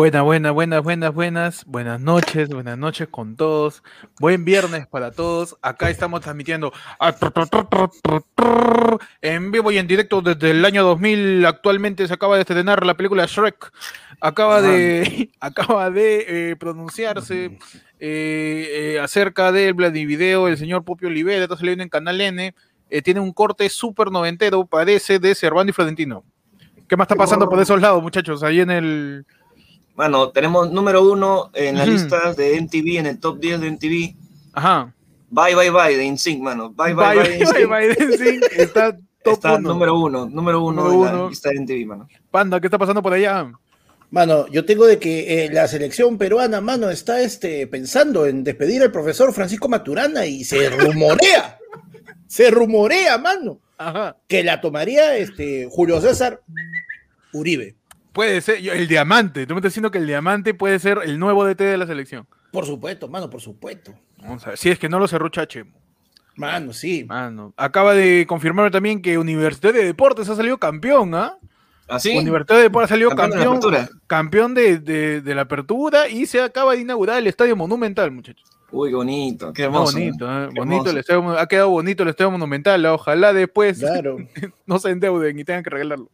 Buenas, buenas, buenas, buenas, buenas. Buenas noches, buenas noches con todos. Buen viernes para todos. Acá estamos transmitiendo en vivo y en directo desde el año 2000. Actualmente se acaba de estrenar la película Shrek. Acaba de, acaba de eh, pronunciarse eh, eh, acerca del Video el señor Popio Olivera. Está saliendo en Canal N. tiene un corte súper noventero, parece de Servando y Florentino. ¿Qué más está pasando por esos lados, muchachos? Ahí en el bueno, tenemos número uno en la lista de MTV, en el top 10 de MTV. Ajá. Bye, bye, bye de InSync, mano. Bye, bye, bye, bye, bye, de InSync. Está top Está número uno, número uno en la lista de MTV, mano. Panda, ¿qué está pasando por allá? Mano, yo tengo de que eh, la selección peruana, mano, está este, pensando en despedir al profesor Francisco Maturana y se rumorea, se rumorea, mano, Ajá. que la tomaría este, Julio César Uribe. Puede ser, el diamante. Tú me estás diciendo que el diamante puede ser el nuevo DT de la selección. Por supuesto, mano, por supuesto. Vamos a ver, si es que no lo cerró Chachemo. Mano, sí. Mano. Acaba de confirmar también que Universidad de Deportes ha salido campeón, ¿ah? ¿Ah, sí? Universidad de Deportes ha salido campeón, campeón, de, la apertura y se acaba de inaugurar el Estadio Monumental, muchachos. Uy, bonito, qué hermoso. bonito, ¿eh? bonito el ha quedado bonito el Estadio Monumental. Ojalá después claro. no se endeuden y tengan que regalarlo.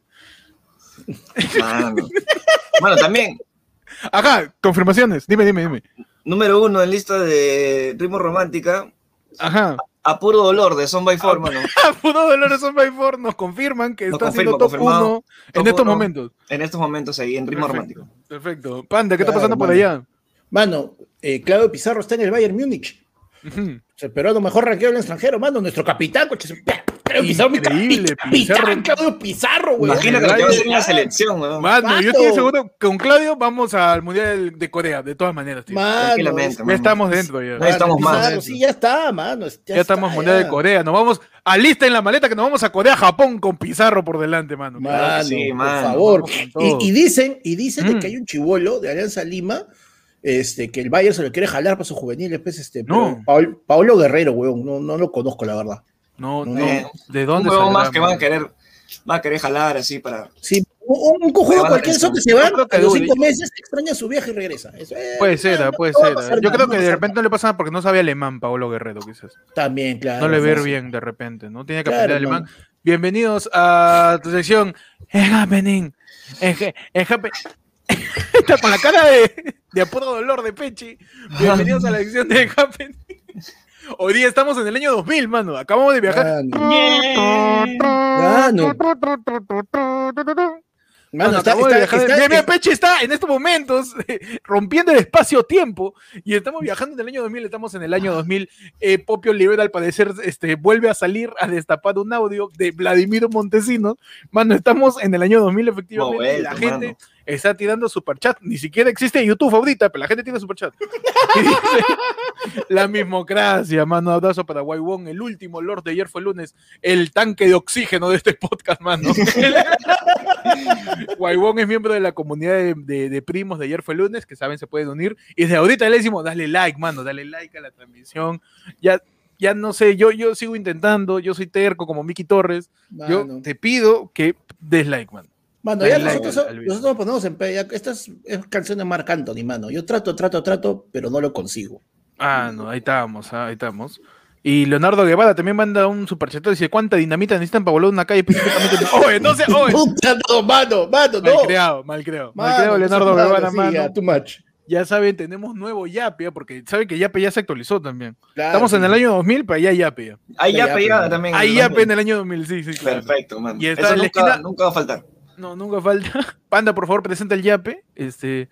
Bueno, también. Ajá, confirmaciones. Dime, dime, dime. Número uno en lista de ritmo romántica. Ajá. A, puro dolor de Son by Four, mano. a puro dolor de Son by Four nos confirman que está siendo top uno en estos momentos. En estos momentos ahí, en ritmo romántico. Perfecto. Panda, ¿qué está pasando por allá? Mano, eh, Claudio Pizarro está en el Bayern Múnich. Se esperó a lo mejor ranqueo en el extranjero, mano. Nuestro capitán, coche. Increíble, Pizarro, Claudio Pizarro, güey. Imagina que Claudio en la selección, güey. Mano, yo estoy seguro que con Claudio vamos al Mundial de Corea, de todas maneras, tío. Tranquilamente, Ya estamos dentro, ya. No estamos más. Sí, ya está, mano. Ya, estamos Mundial de Corea. Nos vamos, alista en la maleta que nos vamos a Corea, Japón con Pizarro por delante, mano. Mano, sí, por favor. Y, dicen, y dicen que mm. hay un chivolo de Alianza Lima este, que el Bayern se lo quiere jalar para su juvenil, pues, este, no. Paolo, Guerrero, weón, no, no lo conozco, la verdad. No, no, ¿de dónde? Un más que van a querer, va a querer jalar así para. Sí, un, un cojuego cualquier eso que se va a los cinco meses, extraña su viaje y regresa. puede ser, puede ser. Yo creo que de repente no le pasa nada porque no sabía alemán, Paolo Guerrero, quizás. También, claro. No le ver bien de repente, ¿no? Tiene que aprender alemán. Bienvenidos a tu sección. Es happening. Es, es happening. Está con la cara de, de apuro dolor de Pechi. Bienvenidos a la edición de Happening. Hoy día estamos en el año 2000, mano. Acabamos de viajar. Mano, está, está, Peche está en estos momentos rompiendo el espacio-tiempo y estamos viajando en el año 2000, estamos en el año 2000. Eh, Popio Libera, al parecer, este, vuelve a salir a destapar un audio de Vladimiro Montesinos. Mano, estamos en el año 2000, efectivamente. la gente está tirando superchat. Ni siquiera existe YouTube ahorita, pero la gente tiene superchat. la mismocracia, mano. Abrazo para Waiwon. El último Lord de ayer fue el lunes. El tanque de oxígeno de este podcast, mano. Waiwon es miembro de la comunidad de, primos de ayer fue el lunes, que saben se pueden unir. Y desde ahorita le decimos, dale like, mano, dale like a la transmisión. Ya ya no sé, yo, yo sigo intentando, yo soy terco como Miki Torres. Yo te pido que des like, mano. Mano, ya nosotros, nosotros nos ponemos en esta es, canción de Marc Anthony, mano. Yo trato, trato, trato, pero no lo consigo. Ah, no, ahí estamos, ah, ahí estamos. Y Leonardo Guevara también manda un superchat y dice, ¿cuánta dinamita necesitan para volar una calle oye, no sé, oye. no, mano, mano, no. Mal creado, mal creado. mal creado Leonardo Guevara, mano. too much. Ya saben, tenemos nuevo Yape, porque saben que Yape ya se actualizó también. Estamos en el año 2000, pero ya hay Yape. Hay Yape ya también. Hay Yape en el año 2000, sí, sí. Perfecto, man. Y está Eso nunca, nunca va a faltar. No, nunca falta. Panda, por favor, presenta el yape. Este.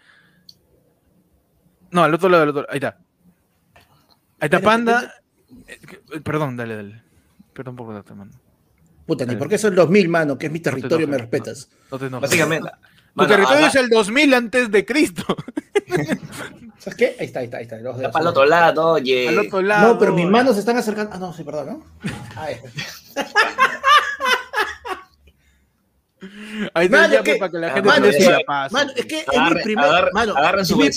No, al otro lado, al otro Ahí está. Ahí está Panda. Eh, perdón, dale, dale. Perdón por darte, mano. Puta, ni porque eso es el 2000, mano, que es mi territorio, me respetas. No, te Básicamente. Tu territorio es el 2000 antes de Cristo. ¿Sabes qué? Ahí está, ahí está, ahí está. está para el otro lado, oye. Al otro lado. No, pero mis manos se están acercando. Ah, no, sí, perdón, ¿no? Ahí está el para que la gente mano, es, la paz. Mano, es que es mi primer. mano, agarren su es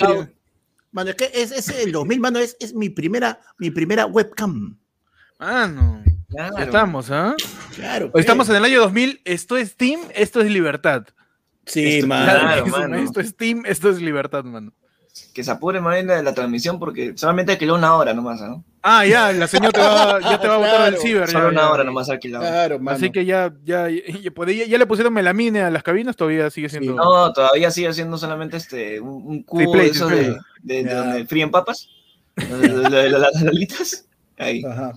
Mano, es que es, es el 2000, mano, es, es mi primera, mi primera webcam. Mano. Claro. Estamos, ¿ah? Claro. Estamos en el año 2000. Esto es Team, esto es libertad. Sí, mano. Esto es team, esto es libertad, mano. Que se apure más de la transmisión porque solamente alquiló una hora nomás, ¿no? Ah, ya, la señora te va, ya te va a botar del ciber. Solo una hora nomás alquilado. Claro, mano. Así que ya, ya, ya, le pusieron melamine a las cabinas, todavía sigue siendo. no, todavía sigue siendo solamente este, un, cubo de, eso de, de, donde fríen papas. de, las lolitas. Ahí. Ajá.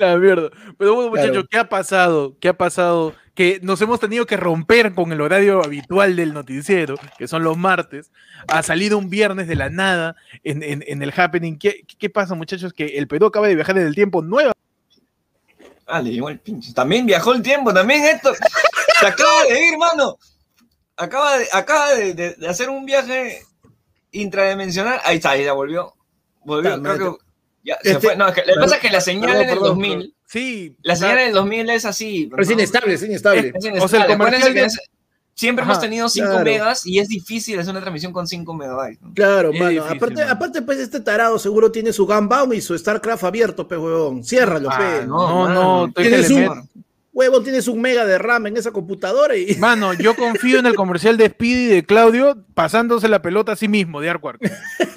la mierda. Pero bueno, muchachos, ¿qué ha pasado? ¿Qué ha pasado? Que nos hemos tenido que romper con el horario habitual del noticiero, que son los martes. Ha salido un viernes de la nada en, el happening. ¿Qué, ¿Qué, pasa, muchachos? Que el Perú acaba de viajar en el tiempo nueva. Ah, le llegó el pinche. También viajó el tiempo, también esto. Se acaba de ir, mano. Acaba de, acaba de, hacer un viaje intradimensional. Ahí está, ahí ya volvió. Volvió, creo que este, No, lo que pasa es que la señal en el 2000. Sí. La señal en el 2000 es así. Pero es inestable, es inestable. O sea, el siempre hemos tenido 5 megas y es difícil hacer una transmisión con 5 megabytes. Claro, mano. aparte, aparte, pues este tarado seguro tiene su Gunbound y su StarCraft abierto, pe huevón. Ciérralo, ah, pe. No, no, no. Tiene su, huevo, tienes un mega de RAM en esa computadora y... Mano, yo confío en el comercial de Speedy de Claudio pasándose la pelota a sí mismo, de Arquark.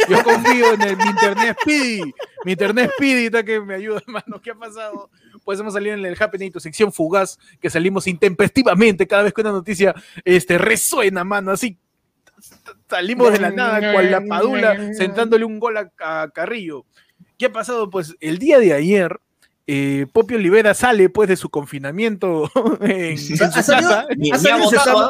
Yo confío en el, mi internet Speedy, mi internet Speedy está que me ayuda, mano. ¿Qué ha pasado? Pues hemos salido en el Happening, tu sección fugaz, que salimos intempestivamente cada vez que una noticia este, resuena, mano, así salimos de la nada cual la padula sentándole un gol a, Carrillo. ¿Qué ha pasado? Pues el día de ayer eh, Poppy Olivera sale pues de su confinamiento en, su casa,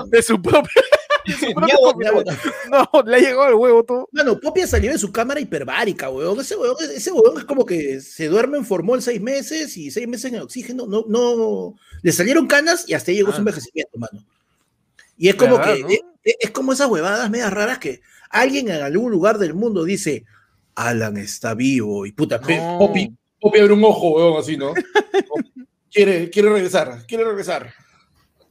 de su propio no, le ha llegado el huevo todo. Bueno, Poppy salió de su cámara hiperbárica, weón. Ese weón, ese weón es como que se duerme en formol seis meses y seis meses en oxígeno. No, no, le salieron canas y hasta ahí llegó su ah. envejecimiento, mano. Y es como que, es, como esas huevadas medias raras que alguien en algún lugar del mundo dice, Alan está vivo y puta, Poppy, Poppy abre un ojo, weón, así, ¿no? quiere, quiere regresar, quiere regresar.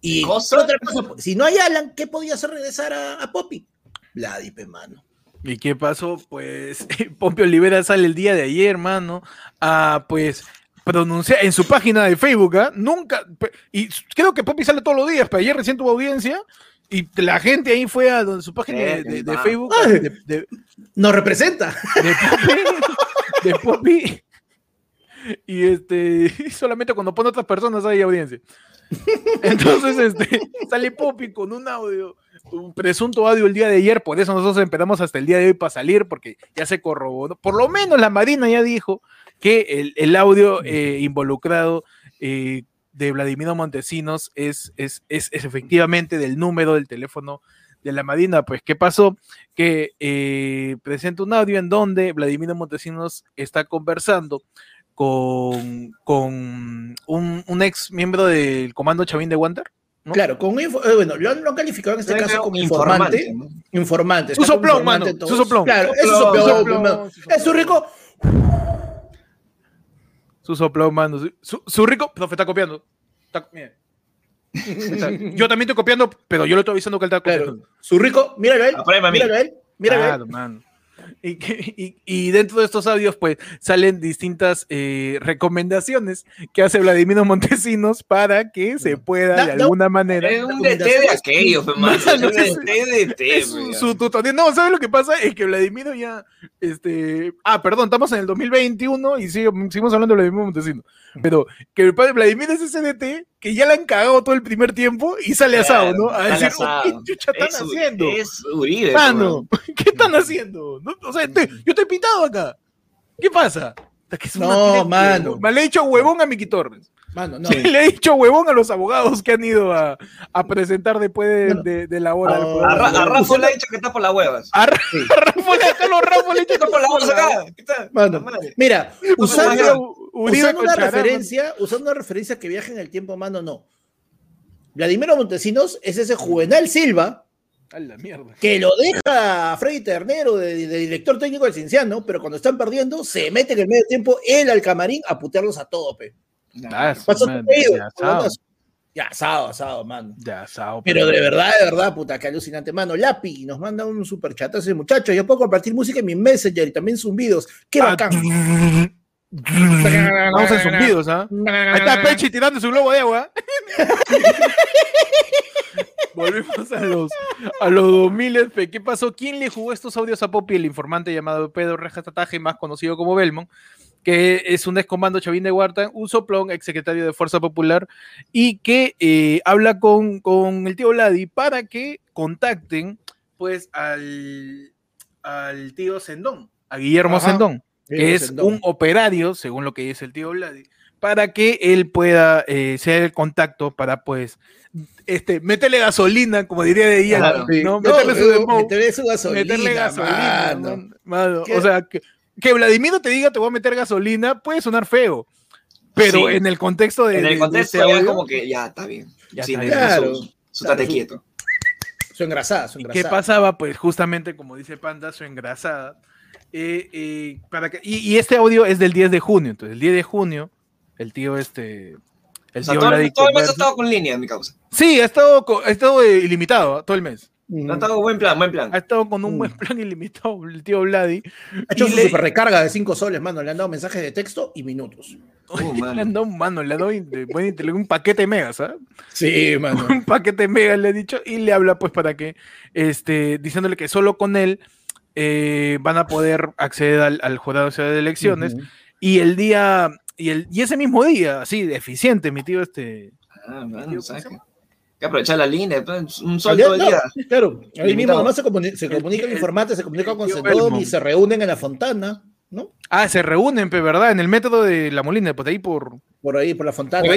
Y otra cosa, si no hay Alan, ¿qué podía hacer regresar a, a Poppy? Vladipe, mano. ¿Y qué pasó? Pues Pompeo Olivera sale el día de ayer, mano, a pues pronunciar en su página de Facebook, ¿ah? nunca, y creo que Poppy sale todos los días, pero ayer recién tuvo audiencia y la gente ahí fue a donde su página de, Facebook. nos representa. De Poppy y este, solamente cuando pone otras personas hay audiencia. Entonces, este, sale Poppy con un audio, un presunto audio el día de ayer, por eso nosotros esperamos hasta el día de hoy para salir, porque ya se corroboró. Por lo menos la Marina ya dijo que el, audio eh, involucrado eh, de Vladimiro Montesinos es, es, es, efectivamente del número del teléfono de la Marina. Pues, ¿qué pasó? Que eh, presenta un audio en donde Vladimiro Montesinos está conversando con, con un, ex miembro del comando Chavín de Wander. Claro, con eh, bueno, lo han, calificado en este caso como informante. Informante. su soplón, mano. Su soplón. Claro, es su soplón. Es su rico. Su soplón, mano. Su, rico. No, está copiando. Yo también estoy copiando, pero yo le estoy avisando que él está copiando. Su rico, míralo a él. Míralo a él. Míralo a él. Y, dentro de estos audios, pues, salen distintas eh, recomendaciones que hace Vladimiro Montesinos para que se pueda de alguna manera. Es un DT de aquello, es un DT de su, No, ¿sabes lo que pasa? Es que Vladimiro ya. Este, ah, perdón, estamos en el 2021 y seguimos hablando de Vladimiro Montesinos. Pero que el padre Vladimir es ese DT que ya le han cagado todo el primer tiempo y sale asado, ¿no? A decir, ¿qué chucha están haciendo? Es Uribe. Mano, ¿qué están haciendo? o sea, yo estoy pintado acá. ¿Qué pasa? no, mano. Me le he dicho huevón a Miki Torres. Mano, no. le he dicho huevón a los abogados que han ido a, a presentar después de, de, la hora. a, Rafa le ha dicho que está por las huevas. A, Rafa, Rafa le ha dicho que está por las huevas acá. Mano, mira, usando, usando una referencia, usando una referencia que viaja en el tiempo, mano, no. Vladimiro Montesinos es ese Juvenal Silva la mierda. Que lo deja a Freddy Ternero de, director técnico del Cinciano, pero cuando están perdiendo, se mete en el medio tiempo él al camarín a putearlos a todo, pe. Ya, asado, asado, mano. Ya, asado. Pero de verdad, de verdad, puta, qué alucinante, mano. Lapi nos manda un super chat ese muchacho. Yo puedo compartir música en mi Messenger y también zumbidos. ¡Qué ah, bacán! Vamos en zumbidos, ¿ah? Ahí está Pechi tirando su globo de agua. volvemos a los, a los 2000. ¿Qué pasó? ¿Quién le jugó estos audios a Poppy? El informante llamado Pedro Rejatataje, más conocido como Belmont, que es un excomando chavín de Huarta, un soplón, exsecretario de Fuerza Popular, y que eh, habla con, con el tío Ladi para que contacten pues al, al tío Sendón, a Guillermo Sendón, que es un operario, según lo que dice el tío Vladi, para que él pueda eh, ser el contacto para pues este, meterle gasolina, como diría de ella, ¿no? Meterle, su gasolina. Meterle gasolina, mano. O sea, que, que Vladimir te diga te voy a meter gasolina puede sonar feo. Pero en el contexto de. En el contexto de este como que ya está bien. Ya está bien. Claro. Su, quieto. Su engrasada, su engrasada. ¿Qué pasaba? Pues justamente como dice Panda, su engrasada. Eh, eh, para que, y, este audio es del 10 de junio. Entonces, el 10 de junio, el tío este. El tío todo, el mes ha estado con línea, en mi causa. Sí, ha estado, ha estado eh, ilimitado todo el mes. Ha estado buen plan, buen plan. Ha estado con un buen mm. plan ilimitado el tío Vladi. Ha hecho su le... super recarga de 5 soles, mano. Le han dado mensajes de texto y minutos. Oh, le han dado, mano, le han dado un paquete mega, ¿sabes? Sí, mano. un paquete mega le he dicho y le habla pues para que, este, diciéndole que solo con él eh, van a poder acceder al, al jurado de elecciones. Y el día, y, el, y ese mismo día, así, deficiente, mi tío este... Ah, mano, que aprovechar la línea, pues, un sol todo el día. claro, ahí mismo además se, comunica, se comunica el, informante, se comunica con Sendón y se reúnen en la fontana, ¿no? Ah, se reúnen, ¿verdad? En el método de la Molina, por ahí por... Por ahí, por la fontana.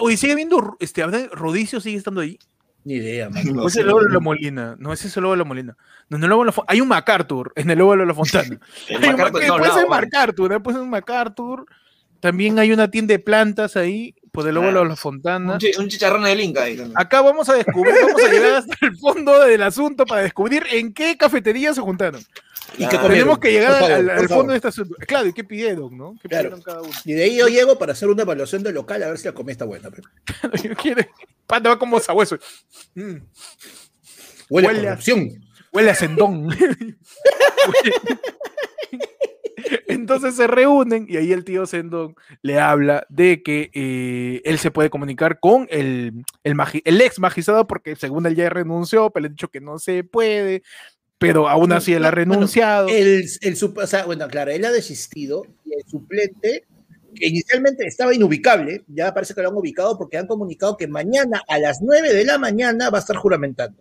hoy sigue viendo, este, Rodicio sigue estando ahí. Ni idea, man. No, es el lobo de la Molina. No, ese es el lobo de la Molina. No, no, el lobo Hay un MacArthur en el lobo de la Fontana. puede ser MacArthur, ¿eh? puede ser un MacArthur. También hay una tienda de plantas ahí pues de luego la fontana. Un, chicharrón de Inca ahí Acá vamos a descubrir, vamos a llegar hasta el fondo del asunto para descubrir en qué cafetería se juntaron. Y que tenemos que llegar al, fondo de este asunto. Claro, ¿y qué pidieron, no? ¿Qué pidieron cada uno? Y de ahí yo llego para hacer una evaluación del local a ver si la comida está buena. Yo quiero. Panda va como sabueso. Mm. Huele, huele, a corrupción. Huele a sendón. Entonces se reúnen y ahí el tío Sendón le habla de que eh, él se puede comunicar con el, el, ex magistrado porque según él ya renunció, pero le ha dicho que no se puede, pero aún así él ha renunciado. el, el, o sea, bueno, claro, él ha desistido y el suplente que inicialmente estaba inubicable, ya parece que lo han ubicado porque han comunicado que mañana a las 9 de la mañana va a estar juramentando.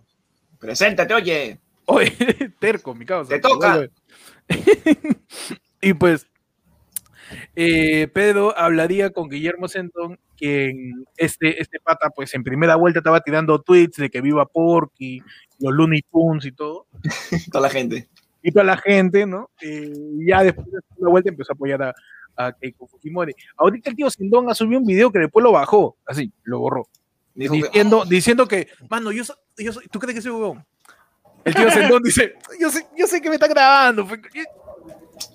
Preséntate, oye. Oye, terco, mi causa. Te toca. Y pues eh, Pedro hablaría con Guillermo Sendón, quien este, este pata, pues en primera vuelta estaba tirando tweets de que viva Porky, los Looney Tunes y todo. toda la gente. Y toda la gente, ¿no? Eh, ya después de la vuelta empezó a apoyar a, a Keiko Fujimori. Ahorita el tío Sendón ha subido un video que después lo bajó, así, lo borró. diciendo, que, diciendo que, mano, yo, yo soy, ¿tú crees que soy huevón? El tío Sendón dice, yo sé, yo sé que me está grabando.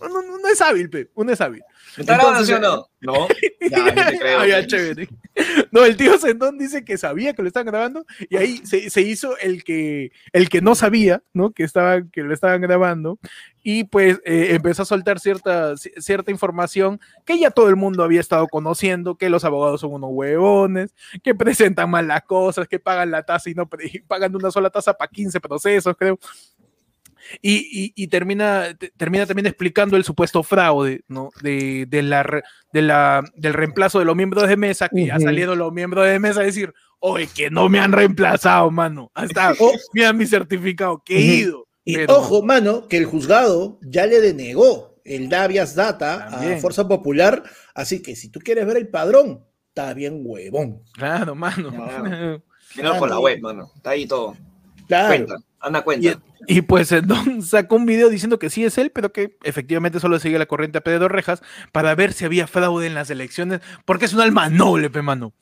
No, no, no es hábil, pe. Uno es hábil. ¿Está grabando o no? No. Ya, no te creo. chévere. No, el tío Sendón dice que sabía que lo estaban grabando y ahí se, se, hizo el que, el que no sabía, ¿no? Que, estaba, que lo estaban grabando y pues eh, empezó a soltar cierta, cierta información que ya todo el mundo había estado conociendo, que los abogados son unos huevones, que presentan mal las cosas, que pagan la tasa y no pagan una sola tasa para 15 procesos, creo. Y, termina, termina también explicando el supuesto fraude, ¿no? De, la, de la, del reemplazo de los miembros de mesa, que ya salieron los miembros de mesa a decir, oye, que no me han reemplazado, mano. Hasta, oh. mira mi certificado, que he ido. Y ojo, mano, que el juzgado ya le denegó el Davias Data a Fuerza Popular, así que si tú quieres ver el padrón, está bien huevón. Claro, mano. Claro. por la web, mano. Está ahí todo. Claro. Anda cuenta. Y, pues Don sacó un video diciendo que sí es él, pero que efectivamente solo sigue la corriente a Pedro Rejas para ver si había fraude en las elecciones, porque es un alma noble, pe mano.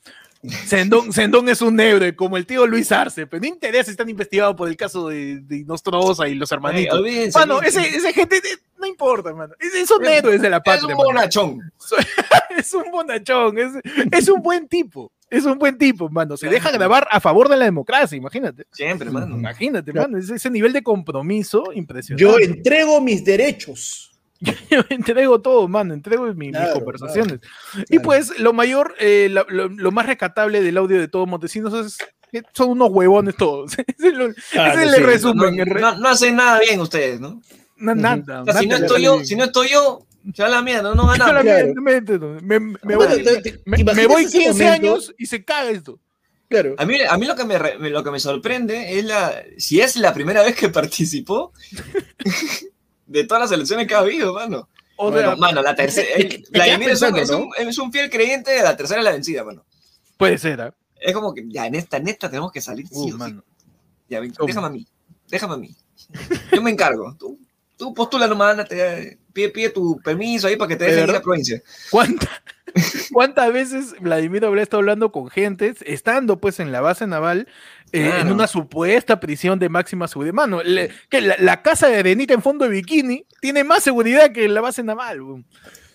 Sendón, Sendón, es un héroe, como el tío Luis Arce, pero no interesa si están investigados por el caso de, de Nostrosa y los hermanitos. Bueno, ese, ese, gente no importa, hermano. Es, un héroe de la patria. Es un bonachón. es un bonachón, es, es un buen tipo. Es un buen tipo, mano. Se deja grabar a favor de la democracia, imagínate. Siempre, mano. Imagínate, mano. Ese nivel de compromiso impresionante. Yo entrego mis derechos. Yo entrego todo, mano, entrego mis, conversaciones. Y pues lo mayor, eh, lo, más recatable del audio de todos Montesinos es son unos huevones todos. ese es el, resumen. No, hacen nada bien ustedes, ¿no? nada. si no estoy yo, si no estoy yo, ya la mierda, no, no gana. Me, me, voy, 15 años y se cae esto. Claro. A mí, a mí lo, que me, lo que me sorprende es la, si es la primera vez que participó de todas las elecciones que ha habido, mano. O mano, la tercera. Vladimir es, un, es, un, fiel creyente de la tercera es la vencida, mano. Puede ser, ¿eh? Es como que ya en esta, neta tenemos que salir. sí, uh, mano. Ya, déjame a mí. Déjame a mí. Yo me encargo. Tú, tú postula nomás, te, pide, pide tu permiso ahí para que te dejen ir a la provincia. ¿Cuánta, ¿Cuántas veces Vladimir habría estado hablando con gente, estando pues en la base naval, eh, en una supuesta prisión de máxima seguridad? Mano, que la, casa de Arenita en fondo de bikini tiene más seguridad que la base naval.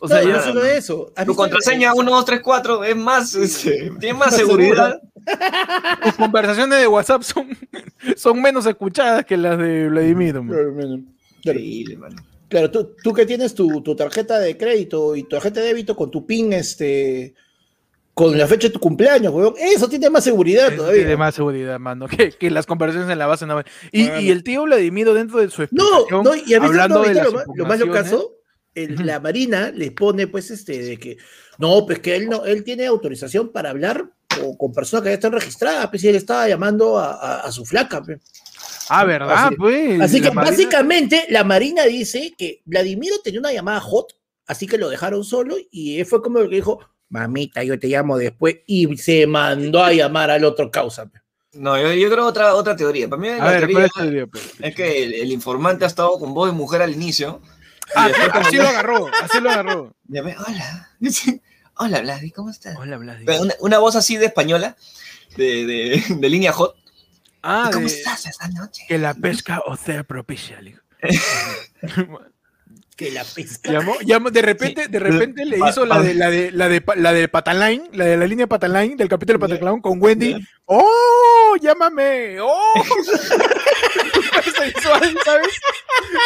O sea, no, solo eso. Tu contraseña 1234 es más, este, tiene más seguridad. Tus conversaciones de WhatsApp son, son menos escuchadas que las de Vladimir. Increíble, mano. Claro, tú, tú que tienes tu, tarjeta de crédito y tu tarjeta de débito con tu PIN, este, con la fecha de tu cumpleaños, weón. Eso tiene más seguridad todavía. Tiene más seguridad, mano, que, las conversaciones en la base naval. Y, y, el tío Vladimir dentro de su explicación, no, no, y a hablando de lo, lo, más lo caso, la Marina les pone, pues, este, de que, no, pues que él no, él tiene autorización para hablar con, personas que ya están registradas, pues, y él estaba llamando a, a su flaca, pues. Ah, ¿verdad? Así, pues. Así que básicamente la Marina dice que Vladimiro tenía una llamada hot, así que lo dejaron solo y fue como que dijo, mamita, yo te llamo después y se mandó a llamar al otro causa. No, yo, creo otra, otra teoría. Para mí la teoría, pues? es, que el, informante ha estado con voz de mujer al inicio. Ah, así lo agarró, así lo agarró. hola. Hola, Vladi, ¿cómo estás? Hola, Vladi. Una, voz así de española, de, de, de línea hot. Ah, ¿Cómo estás esta noche? Que la pesca o sea propicia, que la pesca. Llamó, de repente, de repente le hizo la de la de la de la de Pataline, la de la línea Pataline del capítulo de Pataclown con Wendy. ¡Oh! ¡Llámame! ¡Oh! sensual, ¿sabes?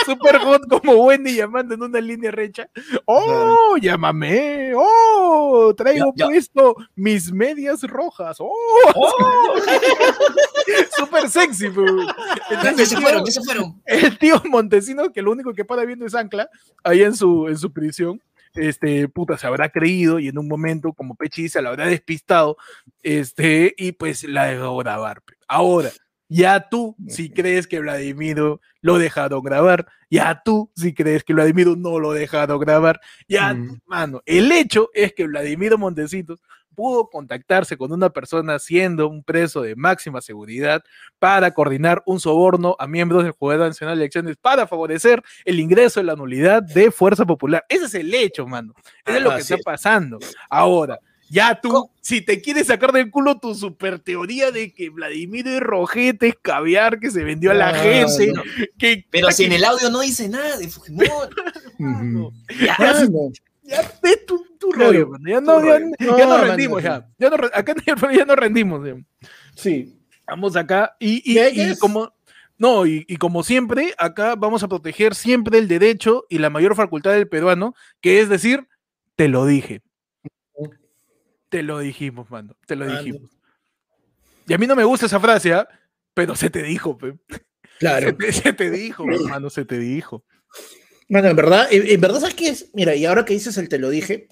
Super hot como Wendy llamando en una línea recha. ¡Oh! ¡Llámame! ¡Oh! Traigo puesto mis medias rojas. ¡Oh! oh. Super sexy, Entonces, se fueron? ¿Qué se fueron? El tío Montesino, que lo único que para viendo es Ancla, ahí en su, en su prisión este, puta, se habrá creído y en un momento, como Pechi se la habrá despistado, este, y pues la dejó grabar. Ahora, ya tú, si crees que Vladimiro lo dejado grabar, ya tú, si crees que Vladimiro no lo dejado grabar, ya, mano, el hecho es que Vladimiro Montecitos pudo contactarse con una persona siendo un preso de máxima seguridad para coordinar un soborno a miembros del Jurado Nacional de Elecciones para favorecer el ingreso de la nulidad de Fuerza Popular. Ese es el hecho, mano. Eso es lo que está pasando. Ahora, ya tú, si te quieres sacar del culo tu super teoría de que Vladimir es rojete, es caviar, que se vendió a la gente. Que, Pero si en el audio no dice nada de Fujimori. ya, ya ve tu, rollo, ya no, ya, no, rendimos, ya. ya no, acá ya no rendimos. Sí. Vamos acá y, y, como... No, y, y, como siempre, acá vamos a proteger siempre el derecho y la mayor facultad del peruano, que es decir, te lo dije. Te lo dijimos, mano. Te lo dijimos. Y a mí no me gusta esa frase, ¿ah? Pero se te dijo, pe. Claro. Se te, dijo, mano, se te dijo. Bueno, en verdad, en, verdad, ¿sabes qué es? Mira, y ahora que dices el te lo dije,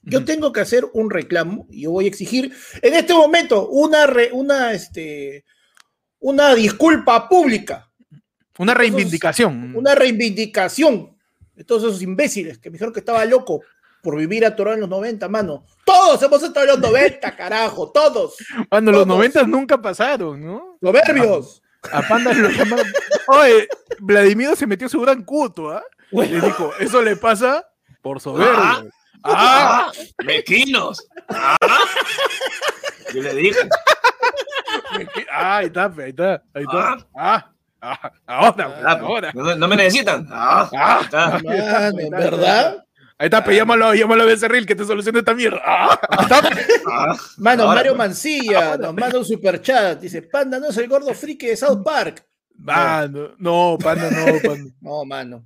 yo tengo que hacer un reclamo y yo voy a exigir en este momento una, una, este, una disculpa pública. Una reivindicación. una reivindicación de todos esos imbéciles que me dijeron que estaba loco por vivir atorado en los 90, mano. Todos hemos estado en los 90, carajo, todos. Mano, los 90 nunca pasaron, ¿no? Soberbios. A, Panda lo llamaron. Oye, Vladimir se metió su gran cuto, ¿ah? Le dijo, eso le pasa por soberbio. ¡Ah! ah ¡Mequinos! ¡Ah! Yo le dije. Ah, ahí está, ahí está, ahí está. Ah. Ah, ahora, ah, ahora. No, me necesitan. Ah, ah, está. ¿verdad? Ahí está, pues llámalo, llámalo a Becerril que te solucione esta mierda. Ah, ah, Mano, Mario Mancilla nos manda un superchat. Dice, Panda no es el gordo friki de South Park. Mano, no, Panda no, Panda. no, mano.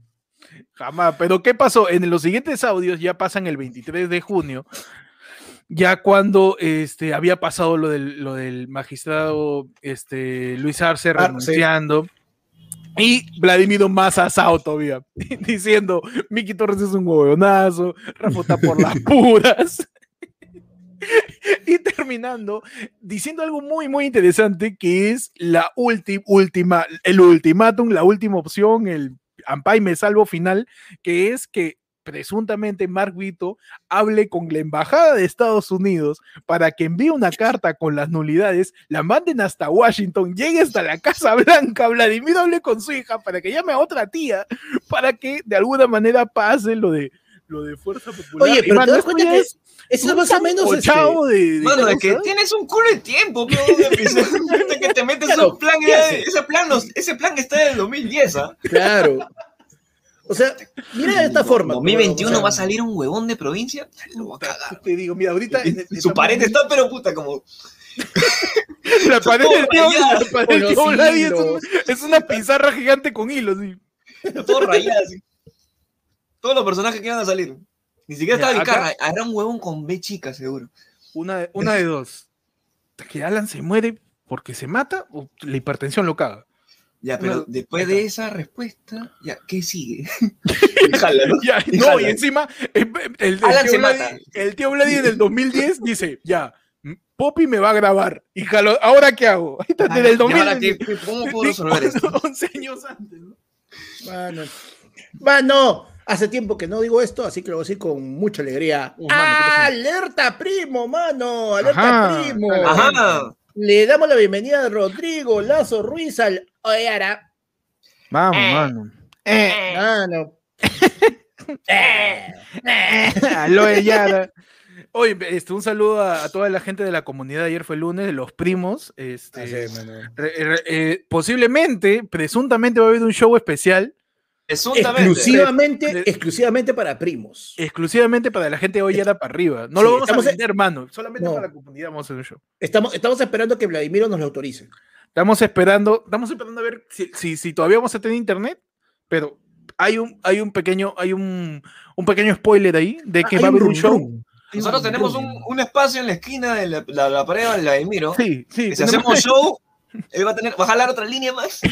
Jamás. Pero ¿qué pasó? En los siguientes audios ya pasan el 23 de junio. ya cuando este, había pasado lo del, lo del magistrado este, Luis Arce Ah, renunciando. Y Vladimir más asado todavía, diciendo, Miki Torres es un huevonazo, Rafa está por las puras. y terminando diciendo algo muy, muy interesante, que es la última, última, el ultimátum, la última opción, el ampay me salvo final, que es que presuntamente Mark Vito hable con la embajada de Estados Unidos para que envíe una carta con las nulidades, la manden hasta Washington, llegue hasta la Casa Blanca, Vladimir hable con su hija para que llame a otra tía, para que de alguna manera pase lo de lo de Fuerza Popular. Oye, Y, pero mano, te das esto cuenta ya que es eso es un más o menos este, de, de Mano, es que tienes un culo de tiempo, bro, de. Ahorita que te metes ese plan, ese plan está en el 2010, ¿ah? Claro. O sea, mira de esta forma. 2021 o sea, va a salir un huevón de provincia. Lo voy a cagar. Te digo, mira, ahorita en- Su pared está, pero puta, como. la pared todo del tío, rayado, la pared con del los tío Vladi es, un- es una pizarra gigante con hilos. sí. todo rayado así. Todos los personajes que iban a salir. Ni siquiera estaba Vizcarra, era un huevón con B chica, seguro. Una, de- una de dos. Que Alan se muere porque se mata o la hipertensión lo caga. Ya, pero No, después de esa respuesta, ya, ¿qué sigue? Jala, ¿no? Ya, Y no, jala. y encima el, el- el Alan tío Vladi, el tío Vladi en el 2010 dice, ya, Poppy me va a grabar. Y jalo, ¿ahora qué hago? Ahí está, desde el ¿Y ahora 2010. qué- qué- ¿Cómo puedo resolver esto? 11 años antes, ¿no? Mano. Mano, hace tiempo que no digo esto, así que lo voy a decir con mucha alegría. Uh. ¡Alerta, primo, mano! ¡Alerta, Ajá, primo! Ajá. Le damos la bienvenida a Rodrigo Lazo Ruiz al Oeara. Vamos, Eh. mano. Mano. Eh. Aloe Yara. Oye, este, un saludo a, a toda la gente de la comunidad. Ayer fue lunes, de los primos. Este, re- re- eh, posiblemente, presuntamente va a haber un show especial. Exclusivamente, exclusivamente para primos. exclusivamente para la gente de hoy para arriba. No lo vamos a vender, hermano. Solamente No. para la comunidad vamos a hacer un show. Estamos, estamos esperando que Vladimiro nos lo autorice. Estamos esperando, estamos esperando a ver si, si, si todavía vamos a tener internet, pero hay un, hay un pequeño, hay un, un pequeño spoiler ahí de que Ah, va a haber un show. Nosotros tenemos un, un espacio en la esquina de la, la, la pared de Vladimiro. Sí, sí. que si tenemos- hacemos show, él va a tener, va a jalar otra línea más.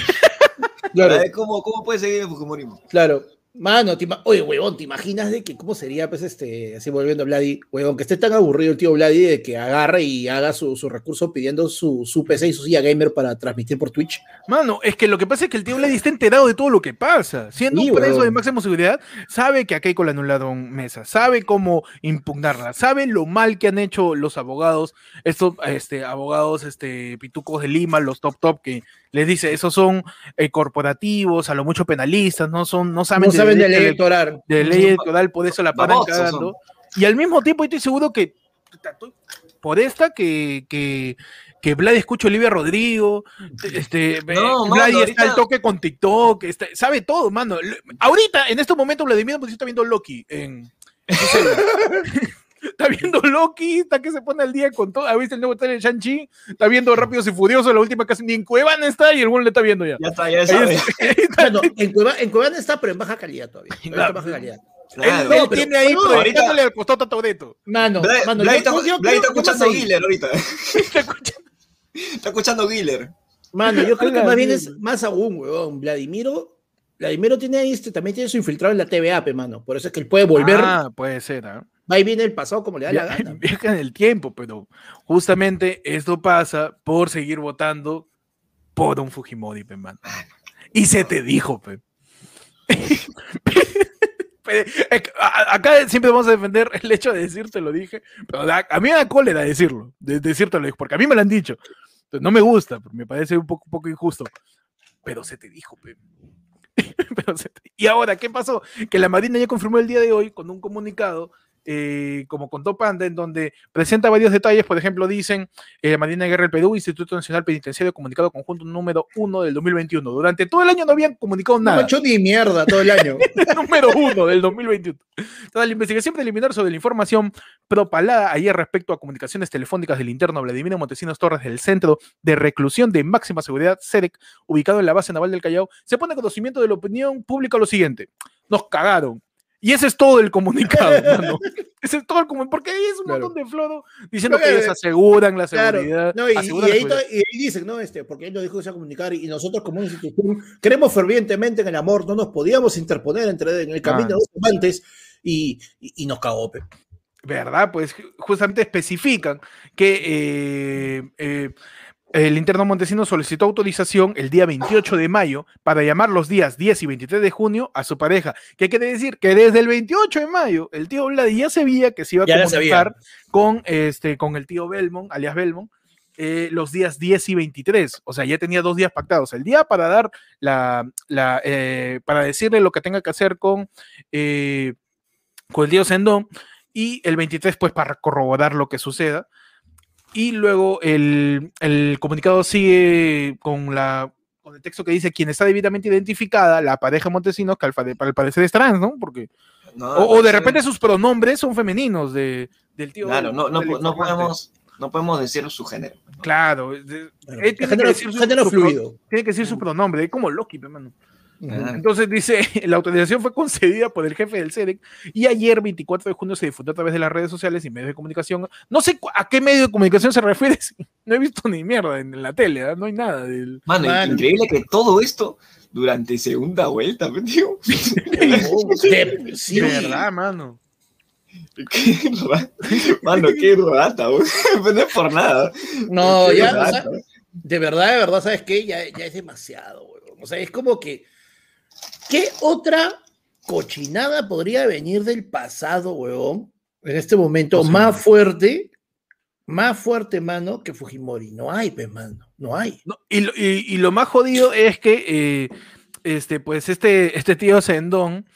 Claro, Para ver cómo, cómo puede seguir el Fujimorismo. claro. Mano, te oye, huevón, ¿te imaginas de que cómo sería, pues, este, así volviendo a Vladi, huevón, que esté tan aburrido el tío Vladi de que agarre y haga su, su recurso pidiendo su, su PC y su silla gamer para transmitir por Twitch? Mano, es que lo que pasa es que el tío Vladi está enterado de todo lo que pasa. Siendo Sí, un preso de máxima seguridad, sabe que a Keiko le anularon mesa, sabe cómo impugnarla, sabe lo mal que han hecho los abogados, estos este, abogados este, pitucos de Lima, los top top, que les dice, esos son eh, corporativos, a lo mucho penalistas, no son, no saben, No saben de ley electoral. de ley electoral, por eso la paran son. cagando. Y al mismo tiempo, estoy seguro que por esta que, que, que Vlad escucha Olivia Rodrigo, este, No, Vlad mano, está al ahorita- toque con TikTok, está- sabe todo, mano. Ahorita, en este momento, Vladimir pues, está viendo Loki en, en. Está viendo Loki, está que se pone al día con todo. ¿Ha visto el nuevo trailer de Shang-Chi? Está viendo Rápidos y Furiosos, la última casi ni en Cuevana está y el buen le está viendo ya. Ya está, ya sabe. está. Bueno, en, Cueva, en Cuevana está, pero en baja calidad todavía. Está en baja calidad. Claro. Él No, pero- tiene ahí proyectándole al costado a Toreto. Mano, Vlad- mano, yo- está, yo- yo escuchando ahí. Giller ahorita. Está escuchando. Está escuchando Giller. Mano, yo creo que más bien es más aún, weón. Vladimiro, Vladimiro tiene ahí, este, también tiene su infiltrado en la TVA, pe, mano. Por eso es que él puede volver, Ah, puede ser, ¿ah? Va y viene el pasado como le da la Via- gana. Viaja en el tiempo, pero justamente esto pasa por seguir votando por un Fujimori, pe, mano. Y se te dijo, pe. Acá siempre vamos a defender el hecho de decirte lo dije, pero a mí me da cólera decirlo, de, decirte lo porque a mí me lo han dicho. Entonces, no me gusta, me parece un poco, un poco injusto, pero se te dijo, pe. Pero se te- Y ahora, ¿qué pasó? Que la Marina ya confirmó el día de hoy con un comunicado, eh, como contó Panda, en donde presenta varios detalles. Por ejemplo, dicen eh, Marina Guerra del Perú, Instituto Nacional Penitenciario, comunicado conjunto número 1 del 2021. Durante todo el año no habían comunicado No ha nada. hecho ni mierda todo el año. número 1 del 2021. Tras la investigación preliminar sobre la información propalada ayer respecto a comunicaciones telefónicas del interno Vladimiro Montesinos Torres del Centro de Reclusión de Máxima Seguridad, CEREC, ubicado en la base naval del Callao, se pone a conocimiento de la opinión pública lo siguiente. Nos cagaron. Y ese es todo el comunicado, mano. Ese es todo el comunicado. Porque ahí es un montón de floro diciendo que ellos aseguran la seguridad. No, y, ahí, dicen, ¿no? Este, porque él nos dijo que se a comunicar y nosotros como institución creemos fervientemente en el amor, no nos podíamos interponer entre en el camino de los amantes y, y, nos cagó, ¿Verdad? Pues justamente especifican que eh, eh, el interno Montesino solicitó autorización el día 28 de mayo para llamar los días 10 y 23 de junio a su pareja. ¿Qué quiere decir? Que desde el 28 de mayo el tío Vladi ya sabía que se iba a comunicar con, este, con el tío Belmont, alias Belmont, eh, los días 10 y 23. O sea, ya tenía dos días pactados. El día para dar la, eh, para decirle lo que tenga que hacer con, eh, con el tío Sendón y el 23 pues para corroborar lo que suceda. Y luego el, comunicado sigue con, la, con el texto que dice quien está debidamente identificada, la pareja Montesinos, que al, parecer es trans, ¿no? Porque, o, de repente sus pronombres son femeninos de, del tío. Claro, no, no, no podemos no podemos decir su género. Claro, tiene, que decir su, fluido. tiene que decir su pronombre, es como Loki, hermano. Entonces dice, la autorización fue concedida por el jefe del CEDEC y ayer, 24 de junio, se difundió a través de las redes sociales y medios de comunicación. No sé a qué medio de comunicación se refiere, no he visto ni mierda en la tele, ¿eh? no hay nada del... Mano, increíble que todo esto durante segunda vuelta, tío. sí, verdad, mano. Qué mano, qué rata, no es por nada. No, ya, de verdad, de verdad, ¿sabes qué? Ya, ya es demasiado, O sea, es como que ¿Qué otra cochinada podría venir del pasado, weón? En este momento, más fuerte, más fuerte, mano, que Fujimori. No hay, pues, mano, no hay. y, lo, más jodido es que, eh, este, pues, este, este tío Sendón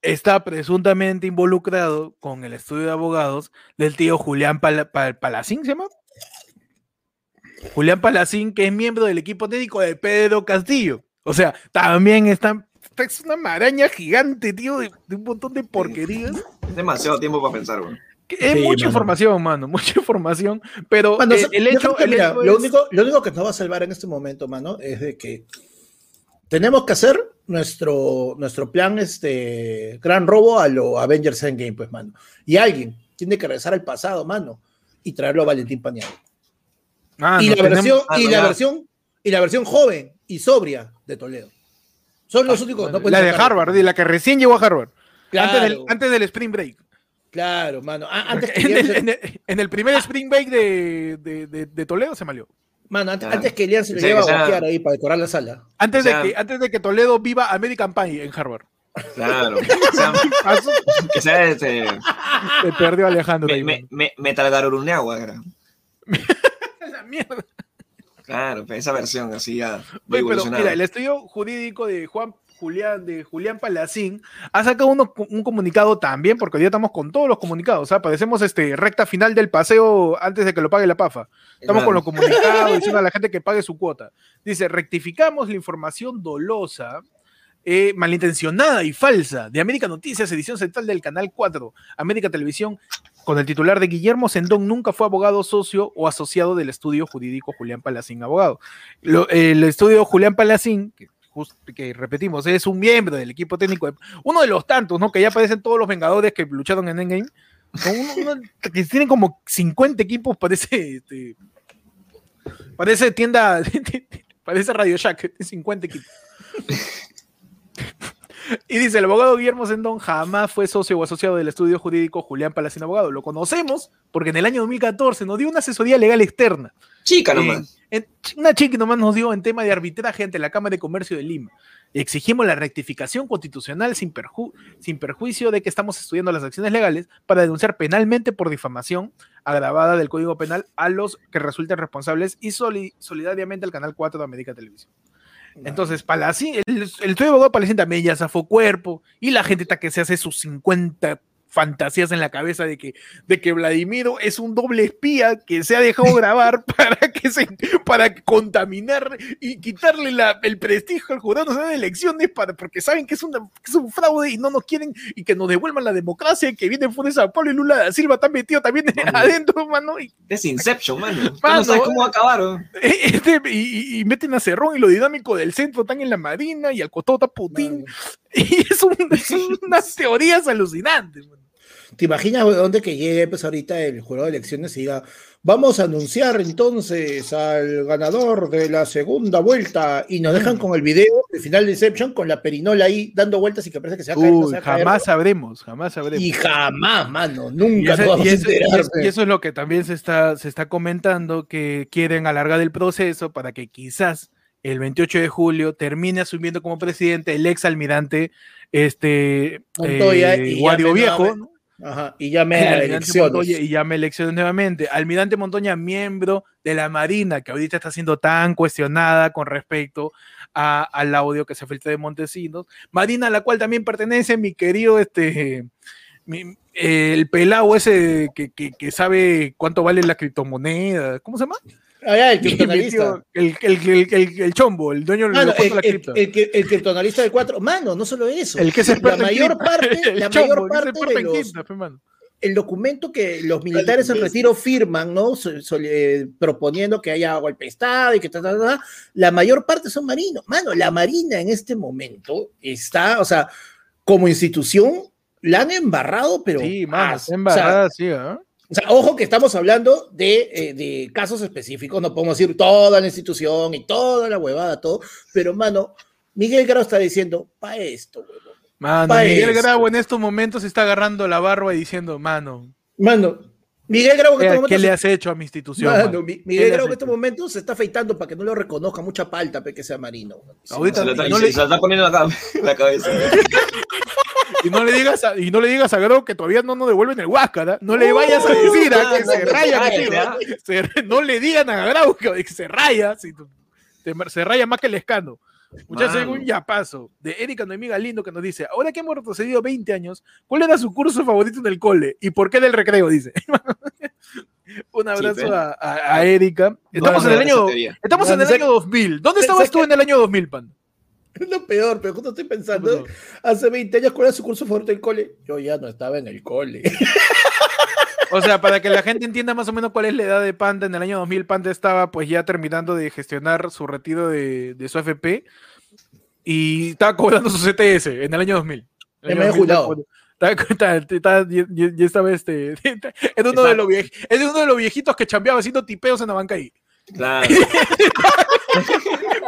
está presuntamente involucrado con el estudio de abogados del tío Julián Palacín, ¿se llama? Julián Palacín, que es miembro del equipo técnico de Pedro Castillo. O sea, también está, es una maraña gigante, tío, de, un montón de porquerías. Es demasiado tiempo para pensar, güey. Es mucha información, mano, mucha información, pero eh, el, hecho, lo, único, lo único que nos va a salvar en este momento, mano, es de que tenemos que hacer nuestro, nuestro plan, este gran robo a lo Avengers Endgame, pues, mano. Y alguien tiene que regresar al pasado, mano, y traerlo a Valentín Pañal. Ah, y, la versión, y la versión, y la versión joven y sobria de Toledo. Son los ah, únicos. No la de Harvard, la que recién llegó a Harvard. Antes, del, Spring Break. Claro, mano. Antes en, el, primer Spring Break de, Toledo se malió. Mano, antes, que Elian se lo lleva a vaquear ahí para decorar la sala. Antes, de que, antes de que Toledo viva American Pie en Harvard. Claro. que sea, este... Se perdió Alejandro. Me, me, me, Metal Garuruneagua era. la mierda. Claro, esa versión así ya. pero mira, el estudio jurídico de Juan Julián, de Julián Palacín, ha sacado un comunicado también, porque hoy día estamos con todos los comunicados, ¿ah? Parecemos este, recta final del paseo antes de que lo pague la PAFA. Estamos con los comunicados diciendo a la gente que pague su cuota. Dice, rectificamos la información dolosa eh, malintencionada y falsa de América Noticias, edición central del Canal 4, América Televisión, con el titular de Guillermo Sendón nunca fue abogado socio o asociado del estudio jurídico Julián Palacín Abogado. el estudio Julián Palacín, que, repetimos, es un miembro del equipo técnico, uno de los tantos, ¿no? Que ya aparecen todos los Vengadores que lucharon en Endgame. que tienen como 50 equipos, parece, este, parece tienda, parece Radio Shack, 50 equipos. Y dice, el abogado Guillermo Sendón jamás fue socio o asociado del estudio jurídico Julián Palacín Abogado. Lo conocemos porque en el año 2014 nos dio una asesoría legal externa. Chica nomás. una chica nomás nos dio en tema de arbitraje ante la Cámara de Comercio de Lima. Exigimos la rectificación constitucional sin, sin perjuicio de que estamos estudiando las acciones legales para denunciar penalmente por difamación agravada del Código Penal a los que resulten responsables y solidariamente al Canal 4 de América Televisión. Entonces, Palacín, el, el de abogado Palacín también ya zafó cuerpo y la gente está que se hace sus 50 fantasías en la cabeza de que, de que Vladimiro es un doble espía que se ha dejado grabar para que se, para contaminar y quitarle la, el prestigio al jurado nacional de elecciones para, porque saben que es, una, que es un fraude y no nos quieren y que nos devuelvan la democracia y que viene de Sao Paulo y Lula da Silva está metido también adentro, mano. Y, es Inception, mano. no sabes cómo acabaron. Este, y, y, meten a Cerrón y lo dinámico del centro están en la Marina y al costado está Putin. Y es, un, es unas teorías alucinantes, mano. ¿Te imaginas dónde que llegue pues ahorita el jurado de elecciones y diga, vamos a anunciar entonces al ganador de la segunda vuelta y nos dejan mm. con el video de final de Inception con la perinola ahí dando vueltas y que parece que se va a caer. jamás sabremos, jamás sabremos. Y jamás, mano, nunca y, eso, y, eso, es lo que también se está, se está comentando, que quieren alargar el proceso para que quizás el 28 de julio termine asumiendo como presidente el ex almirante este Montoya eh, Guario Viejo, ¿no? Ajá, y llame a elecciones. y llame elecciones nuevamente. Almirante Montoya, miembro de la Marina, que ahorita está siendo tan cuestionada con respecto al audio que se filtró de Montesinos. Marina, a la cual también pertenece mi querido, este, el pelado ese que, que, sabe cuánto vale la criptomoneda. ¿Cómo se llama? Ah, el criptonalista. El, el, el, chombo, el dueño de la cripto. El, criptonalista del 4. Mano, no solo eso. El que es La mayor parte, la mayor parte de los, el documento que los militares en retiro firman, ¿no? Eh, proponiendo que haya golpe de Estado y que tal, la mayor parte son marinos. Mano, la Marina en este momento está, o sea, como institución, la han embarrado, pero. Sí, mano, embarrada, sí, ¿eh? O sea, ojo que estamos hablando de, eh, de, casos específicos, no podemos decir toda la institución y toda la huevada, todo, pero mano, Miguel Grau está diciendo, pa' esto, huevón. Mano, Miguel Grau en estos momentos está agarrando la barba y diciendo, mano. Mano, Miguel Grau en estos ¿Qué le has hecho a mi institución? Mano, Miguel Grau en estos momentos se está afeitando para que no lo reconozca mucha palta, que sea marino. Ahorita se, no le... se, está poniendo acá la cabeza. y no le digas a, y no le digas a Grau que todavía no nos devuelven el Huáscara, no le vayas a decir a que se raya, no le digan a Grau que se raya, se raya más que el escano. Muchachos, hay un yapazo de Erika Noemí Galindo que nos dice, ahora que hemos retrocedido 20 años, ¿cuál era su curso favorito en el cole? ¿Y por qué del recreo? Dice. un abrazo a, a, Erika. Estamos en el año, estamos en el año 2000. ¿Dónde estabas tú en el año 2000, Pan? Es lo peor, pero justo estoy pensando, hace 20 años, ¿cuál era su curso favorito del cole? Yo ya no estaba en el cole. O sea, para que la gente entienda más o menos cuál es la edad de Panda, en el año 2000 Panda estaba pues ya terminando de gestionar su retiro de, de su FP y estaba cobrando su CTS en el año 2000. En el año ya estaba este. Es uno, de los es uno de los viejitos que chambeaba haciendo tipeos en la banca ahí. Claro.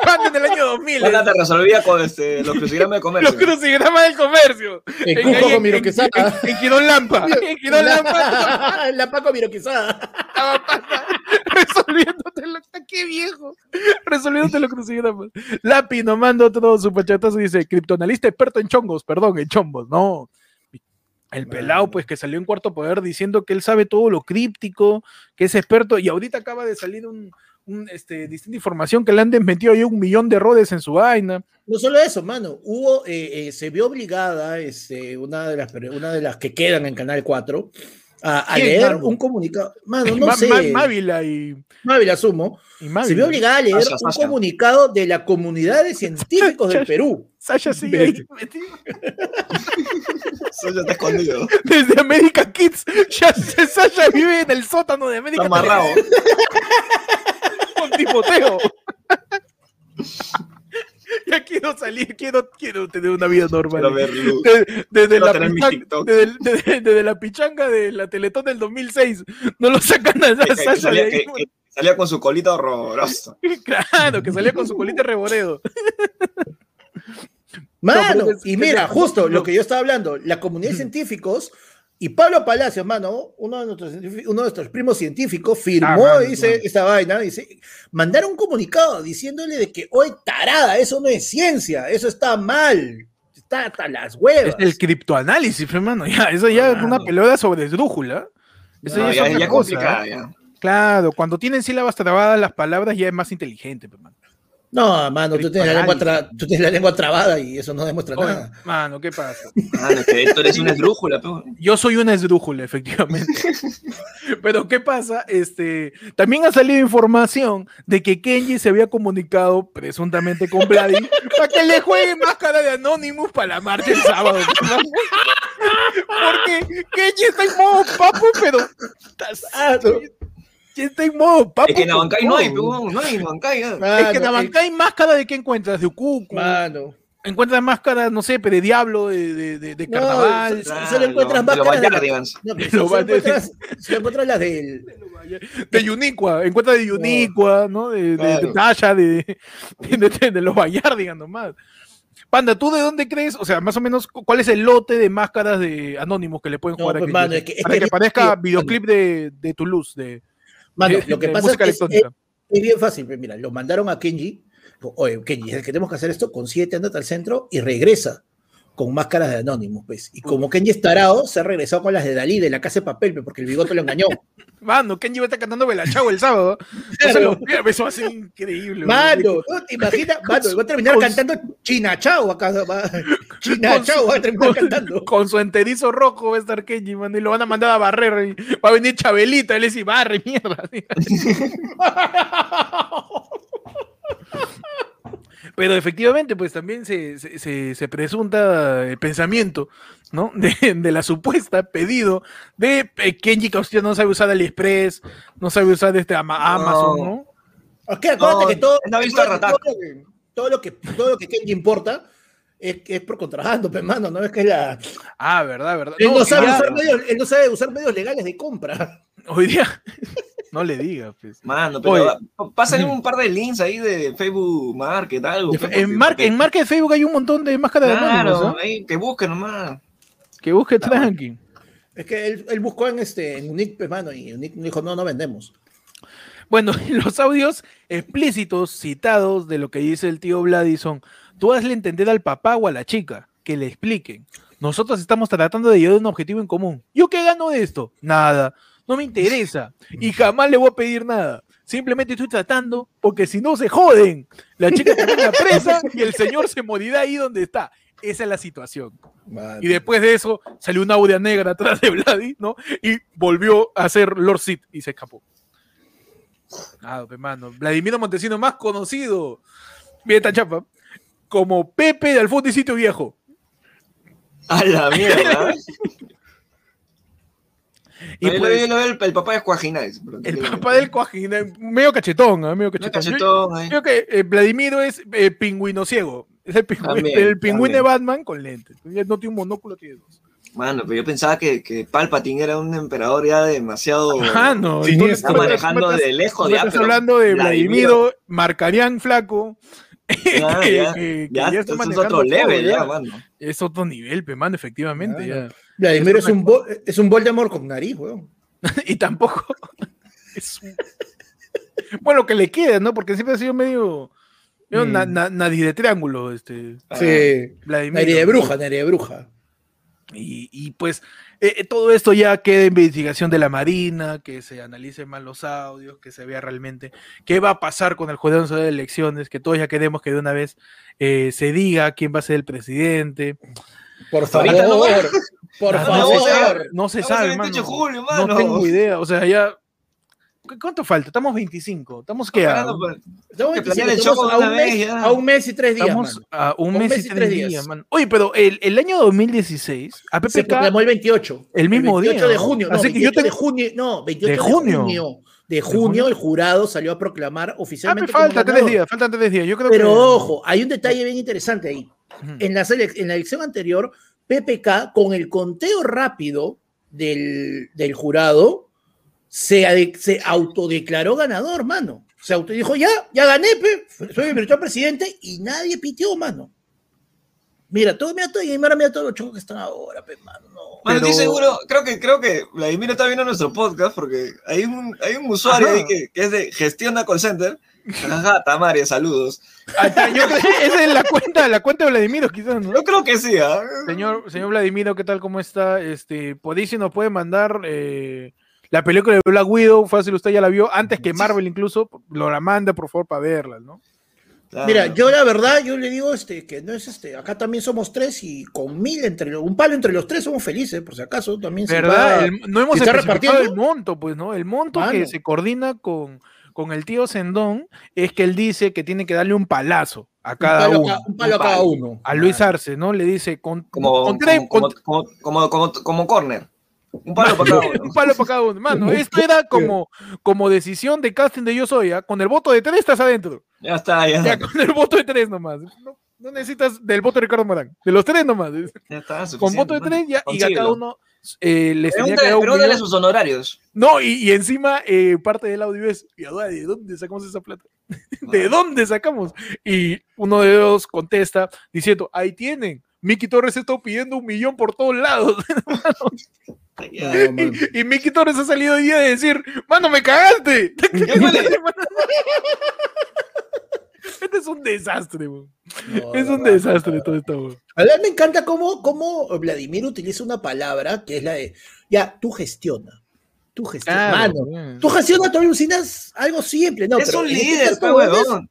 Cuando en el año 2000. Hola, te resolvía con este, los crucigramas de comercio. Los crucigramas del comercio. El Cuco con Miroquesada. En, Quirón Lampa. En Quirón Lampa. La Paco Miroquesada. Resolviéndote lo. ¡Qué viejo! Resolviéndote los crucigramas. Lapi nos manda otro superchatazo y dice: Criptoanalista experto en chongos. Perdón, en chongos. No. El pelado, pues que salió en cuarto poder diciendo que él sabe todo lo críptico, que es experto, y ahorita acaba de salir un, este, distinta información que le han desmentido ahí un millón de errores en su vaina. No solo eso, mano, hubo, eh, eh, se vio obligada este, una, de las, una de las que quedan en Canal 4 a, leer un comunicado. Mano, no sé. Mávila y. Mávila Sumo. se vio obligada a leer un comunicado de la comunidad de científicos del Perú. Sasha sigue ahí Sasha está escondido. Desde América Kids. Ya, Sasha vive en el sótano de América Está amarrado. Con tipoteo. ya quiero salir, quiero, quiero tener una vida normal. Desde, la pichanga, desde, la pichanga de la Teletón del 2006, no lo sacan a Sasha salía, salía con su colita horrorosa. claro, que salía con su colita reboredo. Mano, y mira, justo lo que yo estaba hablando, la comunidad de científicos y Pablo Palacio, mano, uno de nuestros, uno de nuestros primos científicos, firmó ah, dice, esta vaina, dice, mandaron un comunicado diciéndole de que hoy tarada, eso no es ciencia, eso está mal, está hasta las huevas. Es el criptoanálisis, hermano, ya, eso ya es una pelota sobre esdrújula. Eso ya, es ¿eh? Claro, cuando tienen sílabas trabadas las palabras ya es más inteligente, hermano. No, mano, tú tienes, la lengua tra- tú tienes la lengua trabada y eso no demuestra Oye, nada. mano, ¿qué pasa? Mano, que esto eres una esdrújula, pe. Yo soy una esdrújula, efectivamente. Pero ¿qué pasa? Este, también ha salido información de que Kenji se había comunicado presuntamente con Vladi para que le juegue máscara de Anonymous para la marcha el sábado. Porque Kenji está en modo papo, pero Ah, no. está en modo papo. Es que en Abancay no hay, no hay en Abancay. Es que en Abancay máscara de qué encuentras, de Ukuku. Mano. Encuentras máscaras, no sé, pero de diablo, de, de, de- de No, carnaval. so- solo encuentras de los máscaras de- Bayardigans. No, pero Lo solo va a encuentras, encuentras las del. de Yunicua, encuentra de Yunicua, ¿no? De, de, de Claro. Tasha, de, de, de- de los Bayardigan nomás. Panda, ¿tú de dónde crees? O sea, más o menos, cu- ¿cuál es el lote de máscaras de Anónimos que le pueden No, jugar pues, Kenji? mano, es que- es Para que- que, parezca videoclip de, de Toulouse, de, Mano, lo que pasa es que es, bien fácil. Mira, lo mandaron a Kenji. Oye, Kenji, es el que tenemos que hacer esto, consíguete, andate al centro y regresa con máscaras de Anonymous, pues. Y como Kenji es tarado, se ha regresado con las de Dalí de la casa de papel, pues, porque el bigote lo engañó. Mano, Kenji va a estar cantando Bella Chao el sábado. Se lo eso va a ser increíble. Mano, ¿no te imaginas? Mano, va a terminar Con- cantando China Chao acá. China Chao va a terminar con- cantando. Con su enterizo rojo va a estar Kenji, mano, y lo van a mandar a barrer. y va a venir Chabelita, él es y barre, mierda. Pero efectivamente, pues también se, se, se- se presunta el pensamiento, ¿no? De, de la supuesta pedido de eh, Kenji Caustión no sabe usar AliExpress, no sabe usar este Ama- Amazon, ¿no? Es que acuérdate No, que todo, no visto todo, lo que, todo lo que todo lo que Kenji importa es, es por contrabando, pues, mano, no es que es la. Ah, verdad, verdad. Él no, No, sabe ya- usar medios, él no sabe usar medios legales de compra. hoy día, no le digas, pues. Mano, pero pásale un par de links ahí de Facebook Market, algo. porque- En, mar- porque- en marca de Facebook hay un montón de máscaras de Anonymous, Claro, ahí, que busquen nomás. Que busque tranqui. Es que él, él buscó en este en Unique, pues, mano, y Unique dijo, no, no vendemos. Bueno, los audios explícitos citados de lo que dice el tío Vladi son, tú hazle entender al papá o a la chica, que le expliquen. Nosotros estamos tratando de llegar a un objetivo en común. ¿Yo qué gano de esto? Nada. No me interesa. Y jamás le voy a pedir nada. Simplemente estoy tratando porque si no se joden. La chica termina presa y el señor se morirá ahí donde está. Esa es la situación. Y después de eso salió una audia negra atrás de Vladi, ¿no? Y volvió a ser Lord Sid y se escapó. Ah, hermano. Vladimiro Montesino, más conocido, bien esta chapa, como Pepe de Alfonso y Sitio Viejo. A la mierda. Y Ahí lo pues, vi, lo vi, el, el papá de Cuajinais. el papá del coajín, medio cachetón, ¿ah? medio cachetón. Yo- ahí. Creo que eh, Vladimiro es eh, pingüino ciego. Es el pingüino, También, el pingüino de. Batman con lentes. No tiene un monóculo, tiene dos. Mano, pero yo pensaba que, que Palpatine era un emperador ya demasiado. Ah, no. Sí, está manejando estás- de lejos ya, estás pero hablando de Vladimiro- Vladimiro, Marcarián Flaco. Ya, que- ya, que- que ya, ya está esto es otro todo, level, ya. ya, mano. Es otro nivel, pe, mano, efectivamente. Ya. Vladimir es un, Vo- es un Voldemort con nariz, weón. y tampoco es un- bueno que le queda, ¿no? Porque siempre ha sido medio, medio Mm. na- na- nariz de triángulo, este Sí. Vladimiro. Nariz de bruja, nariz de bruja. Y, y, pues eh, eh, todo esto ya queda en investigación de la Marina, que se analicen más los audios, que se vea realmente qué va a pasar con el Nacional de Elecciones, que todos ya queremos que de una vez eh, se diga quién va a ser el presidente. Por favor. No. Por Ah, no, no, favor. se sabe, no se sabe, en el 28 de mano. julio, No tengo idea, o sea, ya... ¿Cu- ¿Cuánto falta? Estamos 25, estamos que a, Parando, pues. Estamos Que 25, planear el estamos a, un mes, a un mes y tres días. estamos mano. a un, Un mes, y tres días, mano. Oye, pero el, el año 2016, a Se PPK, proclamó el 28. El mismo 28 día, de ¿no? junio. Así no, que yo 28 de junio. No, 28 ¿De de junio? junio. De junio? junio el jurado salió a proclamar ah, me oficialmente. como falta tres días, faltan tres días. Yo creo Pero que... ojo, hay un detalle bien interesante ahí. En la, en la elección anterior, PPK, con el conteo rápido del, del jurado, se, se autodeclaró ganador, mano. Se autodijo, ya, ya gané, pe, soy el virtual presidente y nadie pitió, mano. Mira, todo, mira todo, y mira, mira todos los chocos que están ahora, pe, mano. no. Pero- estoy seguro, creo que, creo que Vladimir está viendo nuestro podcast porque hay un, hay un usuario ahí que, que es de gestiona call center. Ajá, Tamaria, saludos. Ah, yo creo que esa es la cuenta, la cuenta de Vladimiro, quizás, ¿no? Yo creo que sí, ¿ah? Señor, señor Vladimiro, ¿qué tal? ¿Cómo está? Este, podéis si nos puede mandar eh, la película de Black Widow, fácil, usted ya la vio, antes que Marvel incluso, lo la manda, por favor, para verla, ¿no? Mira, yo la verdad, yo le digo este, que no es este, acá también somos tres y con mil entre un palo entre los tres somos felices, por si acaso también ¿Verdad? no hemos repartido el monto, pues, ¿no? El monto que se coordina con, con el tío Sendón es que él dice que tiene que darle un palazo a cada uno. un palo a cada uno. A Luis Arce, ¿no? Le dice con, como, como, como, como, corner. Un palo para cada uno. un palo para cada uno. Mano, esto era como, como decisión de casting de Yo Soy, ¿ah? Con el voto de tres estás adentro. Ya está, ya. ya con el voto de tres nomás. No, necesitas del voto de Ricardo Morán. De los tres nomás. Ya está, Con voto de tres ya, y a cada uno eh, les Pregúntale, sus honorarios. No, y, encima eh, parte del audio es, ¿de dónde sacamos esa plata? ¿De dónde sacamos? Y uno de ellos contesta diciendo, ahí tienen. Miki Torres está pidiendo un millón por todos lados. y, y, Miki Torres ha salido hoy día de decir, mano, me cagaste. Este es un desastre, es un desastre todo esto. A mí me encanta cómo, cómo, Vladimir utiliza una palabra que es la de, ya, tú gestiona. Tú gestiona, mano. Tú gestiona, tú alucinas algo simple, ¿no? Es un este líder, pero huevón.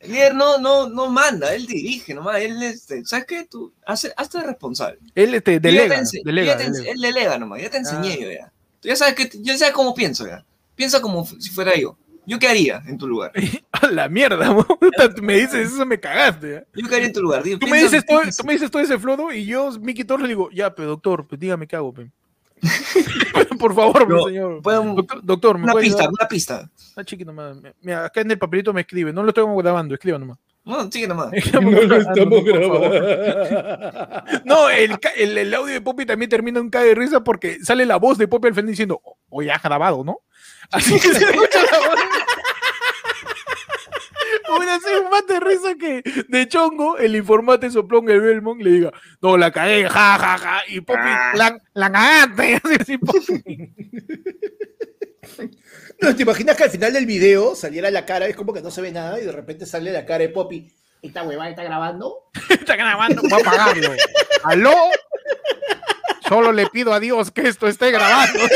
El líder no, no, no manda, él dirige nomás, él, este, ¿sabes qué? Tú, hazte, responsable. Él te delega, delega, Él delega nomás, ya te enseñé ah. yo ya. Tú ya sabes, que, ya sabes cómo pienso ya. Piensa como si fuera yo. ¿Yo qué haría en tu lugar? A la mierda, me dices eso, me cagaste. ¿eh? ¿Yo haría en tu lugar? tú, me dices todo, tú me dices todo ese flodo y yo, Miki Torres, le digo, ya, pero doctor, pues dígame qué hago, pe. Por favor, señor. doctor, ¿me una pista, una pista. Ah, chiquito, nomás. Mira, acá en el papelito me escribe. No lo estoy grabando, escriba nomás. No, sigue nomás. no lo estamos grabando. No, el, el, el, audio de Poppy también termina en cae de risa porque sale la voz de Poppy al frente diciendo, oye, ha grabado, ¿no? Así que se escucha la voz. Sido más de risa que de chongo el informante soplón el Belmont le diga, no, la cagué, ja, ja, ja, y Poppy, ah. la, la cagaste. Así, No, ¿te imaginas que al final del video saliera la cara? Es como que no se ve nada y de repente sale la cara de Poppy. ¿Esta huevada está grabando? está grabando, voy a apagarlo. ¿Aló? Solo le pido a Dios que esto esté grabando.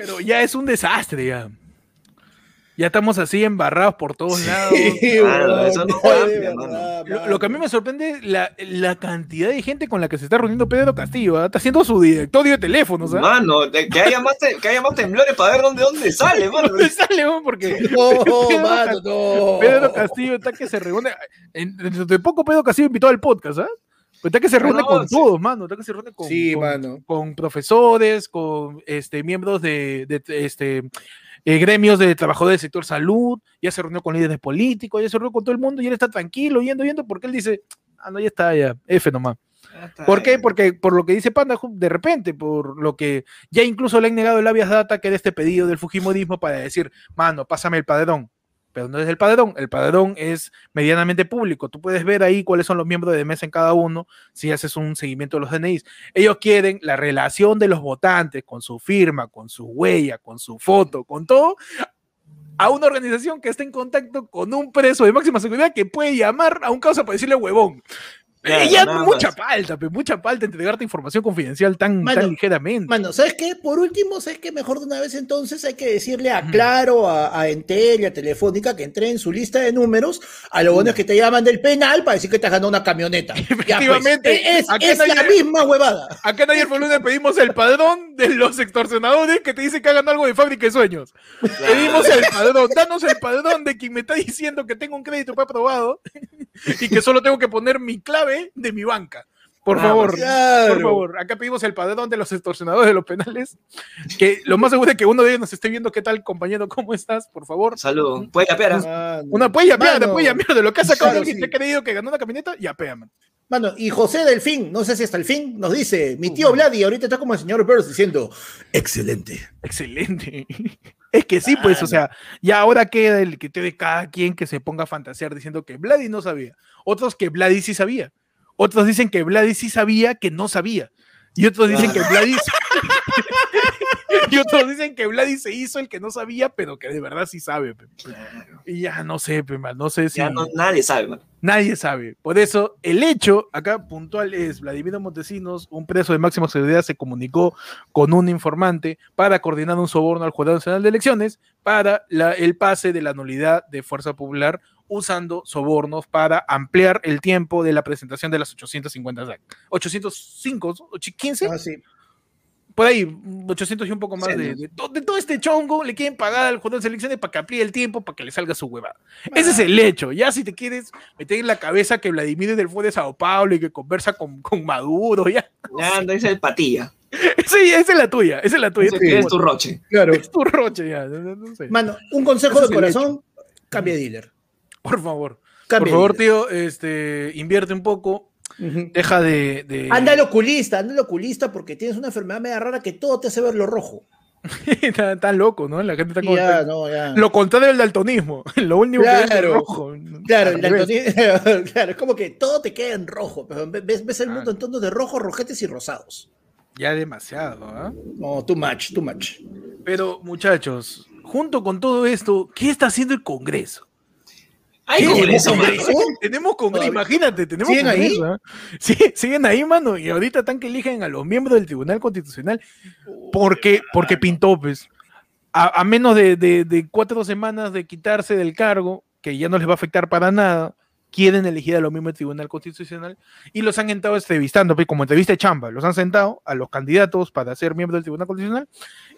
Pero ya es un desastre, ya. Ya estamos así embarrados por todos lados. lo, que a mí me sorprende la, la cantidad de gente con la que se está reuniendo Pedro Castillo. Está haciendo su directorio de teléfonos. ¿ah? Mano, que haya, más que haya más temblores para ver dónde, dónde sale, mano. ¿Dónde sale, Porque Pedro, Castillo está que se reúne. Dentro de poco Pedro Castillo invitó al podcast, ¿ah? Pues está que se reúne con todos, mano. Está que se reúne con, con, profesores, con este, miembros de, de este, eh, gremios de trabajadores del sector salud, ya se reunió con líderes políticos, ya se reunió con todo el mundo y él está tranquilo, yendo, yendo, porque él dice, ah, no, ya está, ya, F nomás. ¿Por qué? Porque por lo que dice Panda, de repente, por lo que ya incluso le han negado el habeas data que era este pedido del Fujimorismo para decir, mano, pásame el padrón pero no es el padrón. El padrón es medianamente público. Tú puedes ver ahí cuáles son los miembros de mesa en cada uno si haces un seguimiento de los DNIs. Ellos quieren la relación de los votantes con su firma, con su huella, con su foto, con todo, a una organización que está en contacto con un preso de máxima seguridad que puede llamar a un caso para decirle huevón. Ella mucha falta, mucha falta entregarte información confidencial tan, ligeramente. Mano, ¿sabes qué? Por último, ¿sabes qué? Mejor de una vez entonces hay que decirle a Claro, a, a Entel y a Telefónica que entre en su lista de números a lo bueno es que te llaman del penal para decir que te has ganado una camioneta. Pues, Efectivamente. es, la misma huevada. Acá en ayer por lunes pedimos el padrón de los extorsionadores que te dicen que hagan algo de fábrica de sueños. Pedimos el padrón, danos el padrón de quien me está diciendo que tengo un crédito aprobado y que solo tengo que poner mi clave de mi banca. Por ah, favor, por favor. Acá pedimos el padrón de los extorsionadores de los penales. Que lo más seguro es que uno de ellos nos esté viendo. ¿Qué tal, compañero? ¿Cómo estás? Por favor. Salud. Puede yapear. ¿ah? Una puede yapear, puede yapear. De lo que ha sacado alguien que te ha creído que ganó una camioneta, yapea, man. Mano, y José Delfín, no sé si hasta el fin, nos dice, mi tío Vladi ahorita está como el señor Burns diciendo, excelente. Excelente. Es que sí, pues, o sea, ya ahora queda el que te de cada quien que se ponga a fantasear diciendo que Vladi no sabía. Otros que Vladi sí sabía. Otros dicen que Vladi sí sabía que no sabía. Y otros dicen que Vladi y otros dicen que Vladi se hizo el que no sabía, pero que de verdad sí sabe. Y ya no sé, no sé si. Ya nadie sabe, Nadie sabe. Por eso, el hecho acá puntual es: Vladimir Montesinos, un preso de máxima seguridad, se comunicó con un informante para coordinar un soborno al Jurado Nacional de Elecciones para el pase de la nulidad de Fuerza Popular usando sobornos para ampliar el tiempo de la presentación de las 850 805, 15. Ah, sí por ahí, 800 y un poco más de, de, todo este chongo, le quieren pagar al jugador de selecciones para que amplíe el tiempo, para que le salga su huevada. Ese es el hecho. Ya si te quieres meter en la cabeza que Vladimir es del fue de Sao Paulo y que conversa con, con Maduro, ya. Ya, no, es el patilla. Sí, esa es la tuya, esa es la tuya. es tu roche. Claro. Es tu roche, ya. Mano, un consejo de corazón, cambia de dealer. Por favor. Por favor, tío, este, invierte un poco, Deja de, Anda el oculista, anda el oculista porque tienes una enfermedad media rara que todo te hace ver lo rojo. está, loco, ¿no? La gente está como. Ya, no, ya. Lo contrario del daltonismo. Lo único que es rojo. Claro, el daltonismo, claro, es como que todo te queda en rojo. Pero ves, ves el mundo en tonos de rojo, rojetes y rosados. Ya demasiado, ¿ah? No, too much, too much. Pero, muchachos, junto con todo esto, ¿qué está haciendo el Congreso? ¿Hay congreso, Tenemos congreso, imagínate, tenemos ¿Siguen ahí? Sí, siguen ahí, mano, y ahorita están que eligen a los miembros del Tribunal Constitucional porque, porque pintó, pues, a, menos de, cuatro semanas de quitarse del cargo, que ya no les va a afectar para nada, quieren elegir a los miembros del Tribunal Constitucional y los han estado entrevistando, pues, como entrevista de chamba, los han sentado a los candidatos para ser miembros del Tribunal Constitucional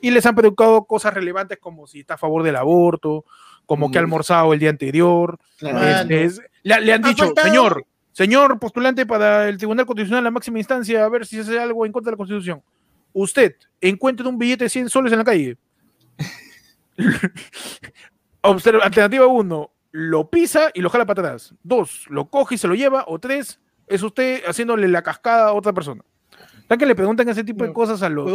y les han preguntado cosas relevantes como si está a favor del aborto, como que ha almorzado el día anterior. Este, le, han dicho, señor, señor postulante para el Tribunal Constitucional, la máxima instancia, a ver si se hace algo en contra de la Constitución. Usted encuentra un billete de 100 soles en la calle. alternativa 1, lo pisa y lo jala para atrás. Dos, lo coge y se lo lleva. O tres, es usted haciéndole la cascada a otra persona que le preguntan ese tipo de cosas a los,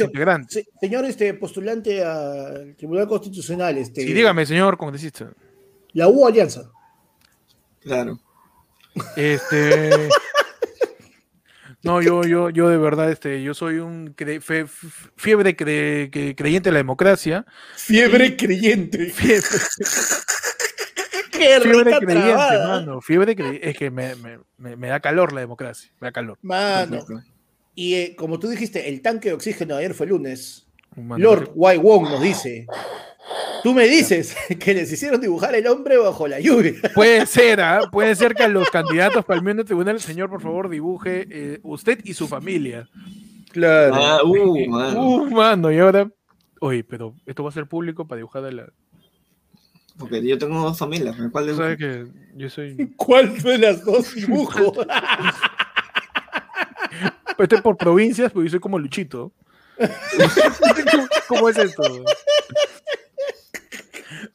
integrantes. señor este, postulante al Tribunal Constitucional. Este, sí, dígame, señor congresista. La U Alianza. Claro. Este. no, yo, yo, yo de verdad, este, yo soy un fiebre creyente de la democracia. Fiebre creyente. Fiebre. fiebre creyente, mano. Fiebre creyente. Es que me, me, me, da calor la democracia. Me da calor. Mano. Y eh, como tú dijiste, el tanque de oxígeno de ayer fue lunes. Lord Wai Wong nos dice: Tú me dices que les hicieron dibujar el hombre bajo la lluvia. Puede ser, ¿ah? puede ser que a los candidatos para el miembro tribunal, el señor, por favor, dibuje eh, usted y su familia. Claro. Ah, uh, mano. Uh, mano, y ahora. Oye, pero esto va a ser público para dibujar de la. Porque yo tengo dos familias. ¿Cuál de ¿Sabes que yo soy. ¿Cuál de las dos dibujo? Estoy por provincias, porque yo soy como Luchito. ¿Cómo es esto?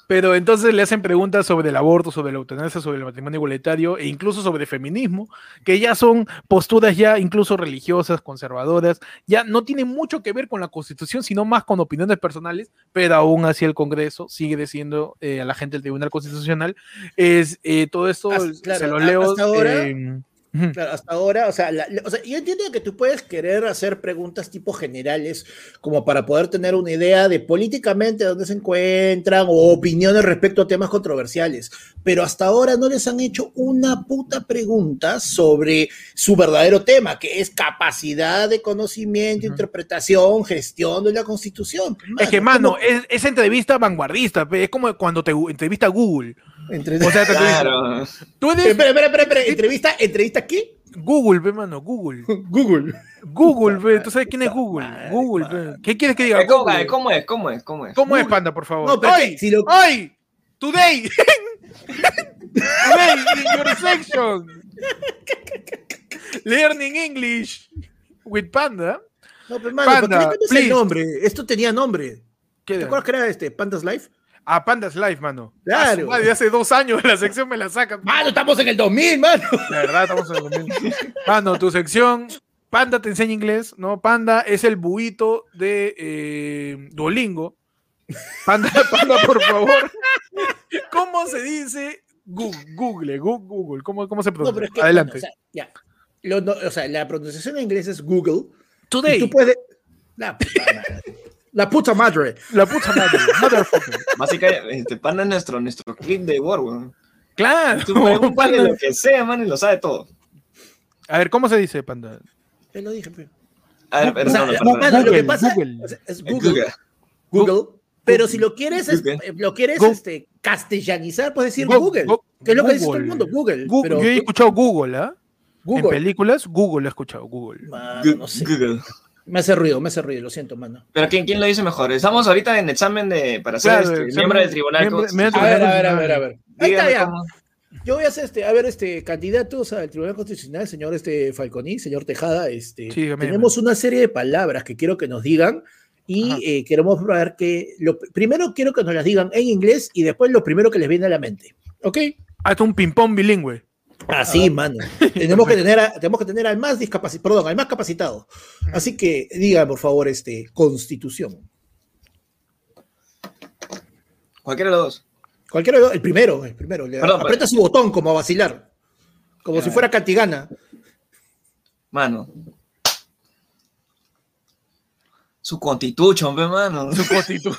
Pero entonces le hacen preguntas sobre el aborto, sobre la eutanasia, sobre el matrimonio igualitario e incluso sobre feminismo, que ya son posturas ya incluso religiosas, conservadoras, ya no tienen mucho que ver con la constitución, sino más con opiniones personales, pero aún así el Congreso sigue diciendo eh, a la gente del Tribunal Constitucional, es eh, todo esto se lo leo. Ahora, hasta ahora, o sea, o sea, yo entiendo que tú puedes querer hacer preguntas tipo generales como para poder tener una idea de políticamente dónde se encuentran o opiniones respecto a temas controversiales, pero hasta ahora no les han hecho una puta pregunta sobre su verdadero tema, que es capacidad de conocimiento, interpretación, gestión de la Constitución. es que, mano, es, esa entrevista vanguardista, es como cuando te entrevista Google. O sea, claro. ¿Tú eres... Espera, espera, espera, espera. ¿Entrevista, ¿Entrevista qué? Google, ve, mano, Google. Google. Google, ve. ¿Tú sabes quién es Google? Google, ve. ¿Qué quieres que diga? ¿Cómo, ¿Cómo es? ¿Cómo es? ¿Cómo es? ¿Cómo es, Panda, por favor? No, pero hoy, si lo... hoy, today, today, in your section, learning English with Panda. No, pero, mano, Panda, ¿por qué el nombre? Esto tenía nombre. ¿Qué ¿Te acuerdas que era este? Pandas Life? A Pandas Live, mano. Claro. Madre, hace dos años la sección me la sacan. Mano, estamos en el 2000, mano. La verdad, estamos en el 2000. Mano, tu sección, Panda te enseña inglés, ¿no? Panda es el buito de eh, Duolingo. Panda, Panda, por favor. ¿Cómo se dice Google? Google, Google. ¿Cómo, cómo se pronuncia? Adelante. o, sea, ya. o sea, la pronunciación en inglés es Google. Today. tú puedes. La puta madre. La puta madre. Motherfucker. Básicamente, este panda es nuestro, nuestro clip de Word, weón. Claro. Tú pregúntale lo que sea, man, y lo sabe todo. A ver, ¿cómo se dice, panda? Te lo dije, pe. A ver, O perdón, sea, perdón. mano, lo que pasa Google. es, Eh, Google. Google. Google. Pero si lo quieres, es- Google. eh, lo quieres Google. este, castellanizar, puedes decir Go- Google. go- que es lo que dice todo el mundo, Google. Google. pero Yo he escuchado Google, ¿ah? En Google. películas, Google he escuchado, Google. Mano, no sé. Google. Me hace ruido, me hace ruido, lo siento, mano. Pero ¿quién, ¿quién lo dice mejor? Estamos ahorita en examen de, para ser Claro, este, miembro del tribunal. miembro- A ver, a ver, a ver, a ver. Ahí está ya. cómo- Yo voy a hacer este, a ver, este, candidatos al Tribunal Constitucional, señor este Falconi, señor Tejada, este, Sí, tenemos una serie de palabras que quiero que nos digan y eh, queremos ver que lo primero quiero que nos las digan en inglés y después lo primero que les viene a la mente. ¿Ok? Hasta un ping-pong bilingüe. Así, mano. tenemos que tener, a- tenemos que tener al más discapacitado, perdón, al más capacitado. Así que digan, por favor, este, Constitución. Cualquiera de los dos. Cualquiera, de los- el primero, el primero. Perdón, aprieta su botón como a vacilar, como Ya. si fuera cantigana. Mano. Su constitution, pe, mano. Su constitución.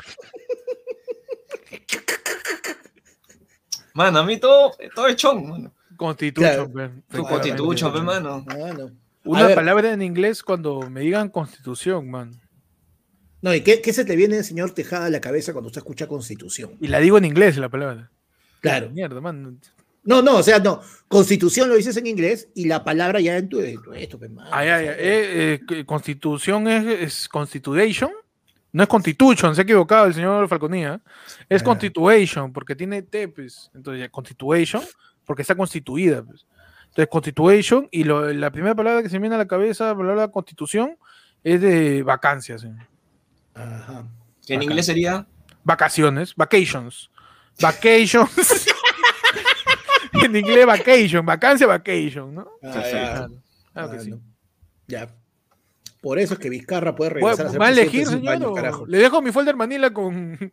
Mano, a mí todo, todo es chong, mano. Constitution, Claro. efectivamente. constitution, pe, mano. No. A Una ver. palabra en inglés cuando me digan constitución, man. No, ¿y qué, qué se te viene, señor Tejada, a la cabeza cuando usted escucha Constitución? Y la digo en inglés la palabra. Claro. Mierda, man. No, no, o sea, no. Constitución lo dices en inglés y la palabra ya en tu. esto, pues, Ay, ay, eh, eh, constitución es, es constitution. No es constitution, se ha equivocado el señor Falconía. Es Ah. constitution, porque tiene T, pues. Entonces, ya, constitution, porque está constituida, pues. Entonces, constitution, y lo- la primera palabra que se me viene a la cabeza, la palabra constitución, es de vacancias. ¿sí? Ajá. Que en inglés sería. Vacaciones, vacations. Vacations. en inglés, vacation, vacancia, vacation, ¿no? Ah, Perfecto. ya. Claro, claro que Ah, sí. no. Ya. Por eso es que Vizcarra puede Bueno, regresar a ser ¿Va a elegir, señor? años, o carajo. Le dejo mi folder Manila con.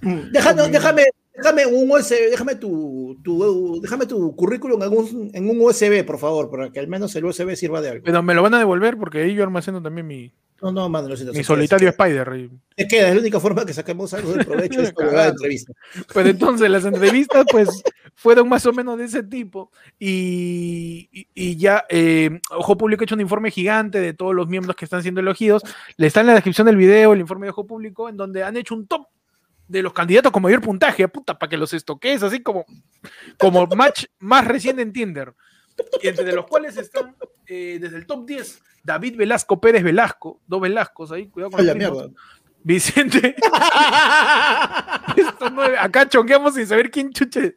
Déjame, déjame, déjame un USB, déjame tu, tu, déjame tu currículum en un, en un USB, por favor, para que al menos el USB sirva de algo. Pero me lo van a devolver porque ahí yo almaceno también mi, No, no, mano, lo siento. mi solitario queda, Spider. Se queda, es la única forma que saquemos algo del provecho de esta de entrevista. Pero entonces las entrevistas, pues, fueron más o menos de ese tipo. Y, y- y ya, eh, Ojo Público ha hecho un informe gigante de todos los miembros que están siendo elegidos. Le está en la descripción del video el informe de Ojo Público, en donde han hecho un top de los candidatos con mayor puntaje, puta, para que los estoques, así como, como match más reciente en Tinder. Entre los cuales están, eh, desde el top 10, David Velasco Pérez Velasco, dos Velascos ahí, cuidado con la mierda. Vicente, estos nueve, acá chonqueamos sin saber quién chuche.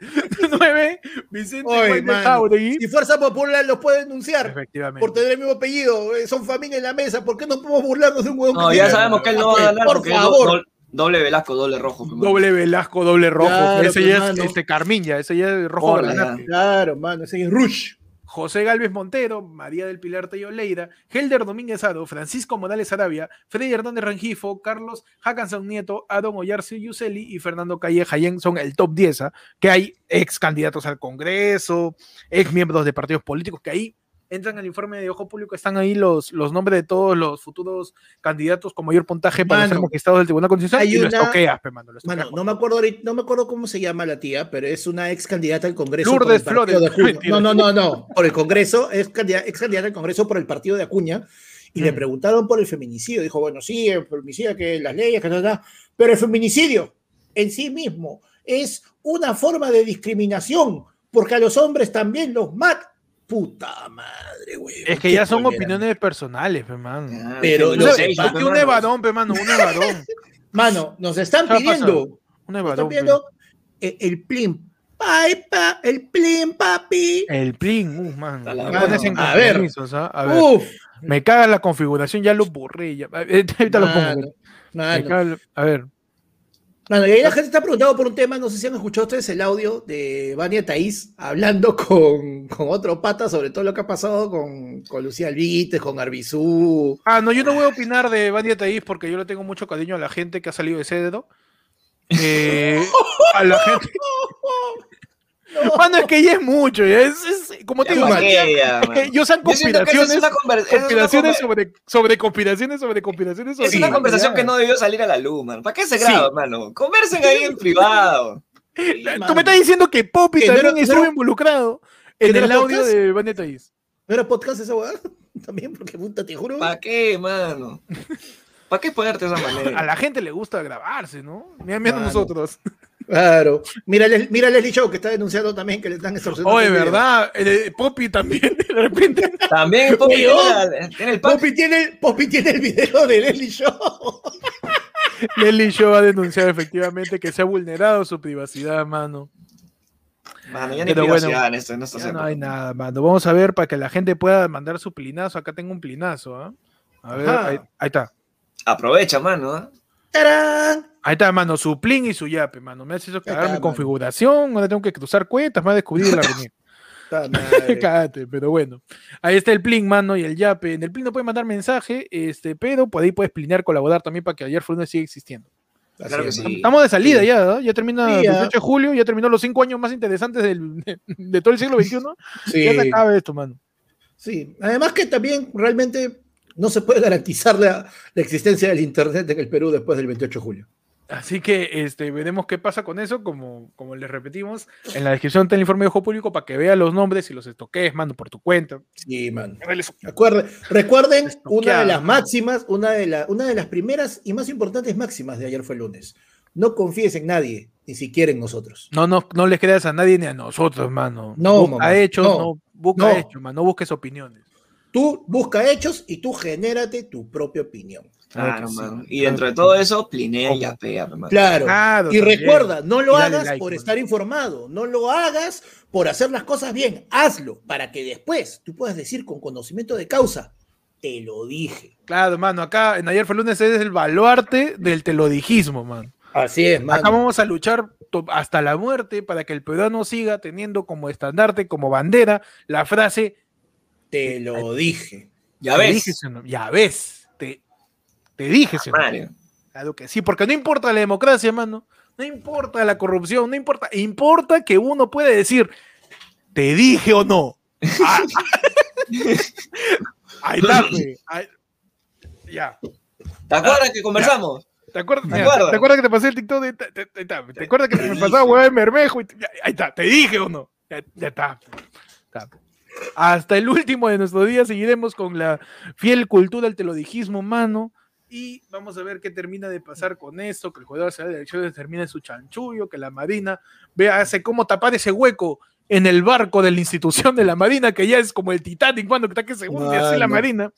Nueve, Vicente mano, Jauregui. Si Fuerza Popular los puede denunciar Efectivamente. por tener el mismo apellido, eh, son familia en la mesa, ¿por qué no podemos burlarnos de un huevón No, que ya tiene- sabemos que él no va a ganar Por favor. Doble Velasco, doble rojo. Doble Velasco, doble rojo. Claro, ese ya es este, Carmín, ya, ese ya es rojo Hola. Claro, mano, ese es Rush. José Galvez Montero, María del Pilar Tello Leira, Helder Domínguez Aro, Francisco Morales Arabia, Freddy Hernández Rengifo, Carlos Hackanson Nieto, Adon Oyarce Yuseli y Fernando Calle Jayen son el top 10, ¿ah? que hay ex candidatos al Congreso, ex miembros de partidos políticos, que ahí entran al informe de Ojo Público, están ahí los, los nombres de todos los futuros candidatos con mayor puntaje para Mano, ser magistrados del Tribunal Constitucional y lo una- estoqueas, pe, mano, lo Mano, estoqueas. no me acuerdo no me acuerdo cómo se llama la tía, pero es una ex candidata al Congreso. Lourdes Flores. de. No, no, no, no. Por el Congreso, es candidata, ex candidata al Congreso por el partido de Acuña. Y le Mm. preguntaron por el feminicidio. Dijo, bueno, sí, el feminicidio, que las leyes, que tal, tal, Pero el feminicidio en sí mismo es una forma de discriminación, porque a los hombres también los matan. Puta madre, güey. Es que ya son opiniones personales, pe, mano. Ah, Pero lo sé, pe, Que un mano. evadón, pe, mano, un evadón. Mano, nos están ¿Qué ha pidiendo. pasado? Un Nos evadón. están pe. pidiendo eh, el plim. Ay, pa, el plim, papi. El plin, uh, mano. A ver. A ver. Uf. Me caga la configuración, ya lo borré. Ya. Ahorita lo pongo. Mano, A ver. Mano, y ahí la gente está preguntando por un tema, no sé si han escuchado ustedes el audio de Vania Thaís hablando con, con otro pata sobre todo lo que ha pasado con, con Lucía Alvites, con Arbizú. Ah, no, yo no voy a opinar de Bandia Taís porque yo le tengo mucho cariño a la gente que ha salido de Cedro. Eh, a la gente. Mano, es que ya es mucho, ya es, es- como te digo, yo son conspiraciones, es una conspiraciones sobre, sobre conspiraciones, sobre conspiraciones, sobre Es una conversación que no debió salir a la luz, mano. ¿Para qué se Sí. graba, mano? Conversen ahí en privado. Tú me estás diciendo que Poppy ¿Que no también era- estuvo no era- involucrado ¿Que en el audio podcast? de Vanessa Is. ¿No era podcast esa weá? También, porque puta, te juro. ¿Para qué, mano? ¿Para qué ponerte de esa A manera? la gente le gusta grabarse, ¿no? Mira, mira Mano. nosotros. Claro. Mira, mira Leslie Show que está denunciando también que le están extorsionando. Oye, el. ¿verdad? Eh, Poppy también, de repente. También Poppy tiene, el. Poppy tiene, Poppy tiene el video de Leslie Show. Leslie Show ha denunciado efectivamente que se ha vulnerado su privacidad, mano. Mano, ya ni Pero bueno, en esto, en Ya no hay nada, mano. Vamos a ver para que la gente pueda mandar su plinazo. Acá tengo un plinazo, ¿ah? A ver, ahí, ahí está. Aprovecha, mano. ¿ah? ¡Tarán! Ahí está, mano, su plin y su yape, mano. Me hace eso cagar está, mi mano. configuración, ahora tengo que cruzar cuentas, me ha descubierto la reunión. Cágate, pero bueno. Ahí está el plin, mano, y el yape. En el plin no puede mandar mensaje, este, pero por ahí puedes plinear, colaborar también para que ayer fue siga existiendo. Así Claro que sí. Estamos de salida ya, ¿no? Ya termina Sí, el. 18 de julio, ya terminó los cinco años más interesantes del- de, de todo el siglo XXI. Sí. Ya se acaba esto, mano. Sí, además que también realmente no se puede garantizar la, la existencia del Internet en el Perú después del 28 de julio. Así que este, veremos qué pasa con eso, como, como les repetimos, en la descripción está el informe de ojo público para que vean los nombres y los estoques, mando por tu cuenta. Sí, man. Recuerden, Recuerden, una de las máximas, una de, la- una de las primeras y más importantes máximas de ayer fue el lunes. No confíes en nadie, ni siquiera en nosotros. No, no, no les creas a nadie ni a nosotros, mano. No, busca mamá, hechos, no, no, busca no. hechos, mano, no busques opiniones. Tú busca hechos y tú genérate tu propia opinión. Claro, mano. mano. Y dentro de todo eso, plinea y yapea, hermano. Claro. Claro, y también. recuerda, no lo hagas like, por mano. estar informado, no lo hagas por hacer las cosas bien, hazlo para que después tú puedas decir con conocimiento de causa, te lo dije. Claro, mano, acá en ayer fue lunes es el baluarte del telodijismo, mano. Así es, Acá vamos a luchar hasta la muerte para que el peruano siga teniendo como estandarte, como bandera, la frase Te lo dije. Ya Te ves. ya ves, te, te dije, ¿sí o no? Mario. Claro que sí, porque no importa la democracia, mano, no importa la corrupción, no importa, importa que uno puede decir, te dije o no. Ah. Ahí está. Ahí- Ya. ¿Te acuerdas que conversamos? ¿Te acuerdas, ¿Te acuerdas? ¿Te acuerdas que te pasé el TikTok? De, te, te- te- te- ¿Te acuerdas que me pasaba hueá de mermejo? Y ahí está, te dije o no. Ya, ya está. Está. Hasta el último de nuestros días seguiremos con la fiel cultura del telodijismo, mano. Y vamos a ver qué termina de pasar con esto, que el jugador se da de elecciones termine su chanchullo, que la Marina vea hace cómo tapar ese hueco en el barco de la institución de la Marina, que ya es como el Titanic, cuando está que se hunde así la. Marina.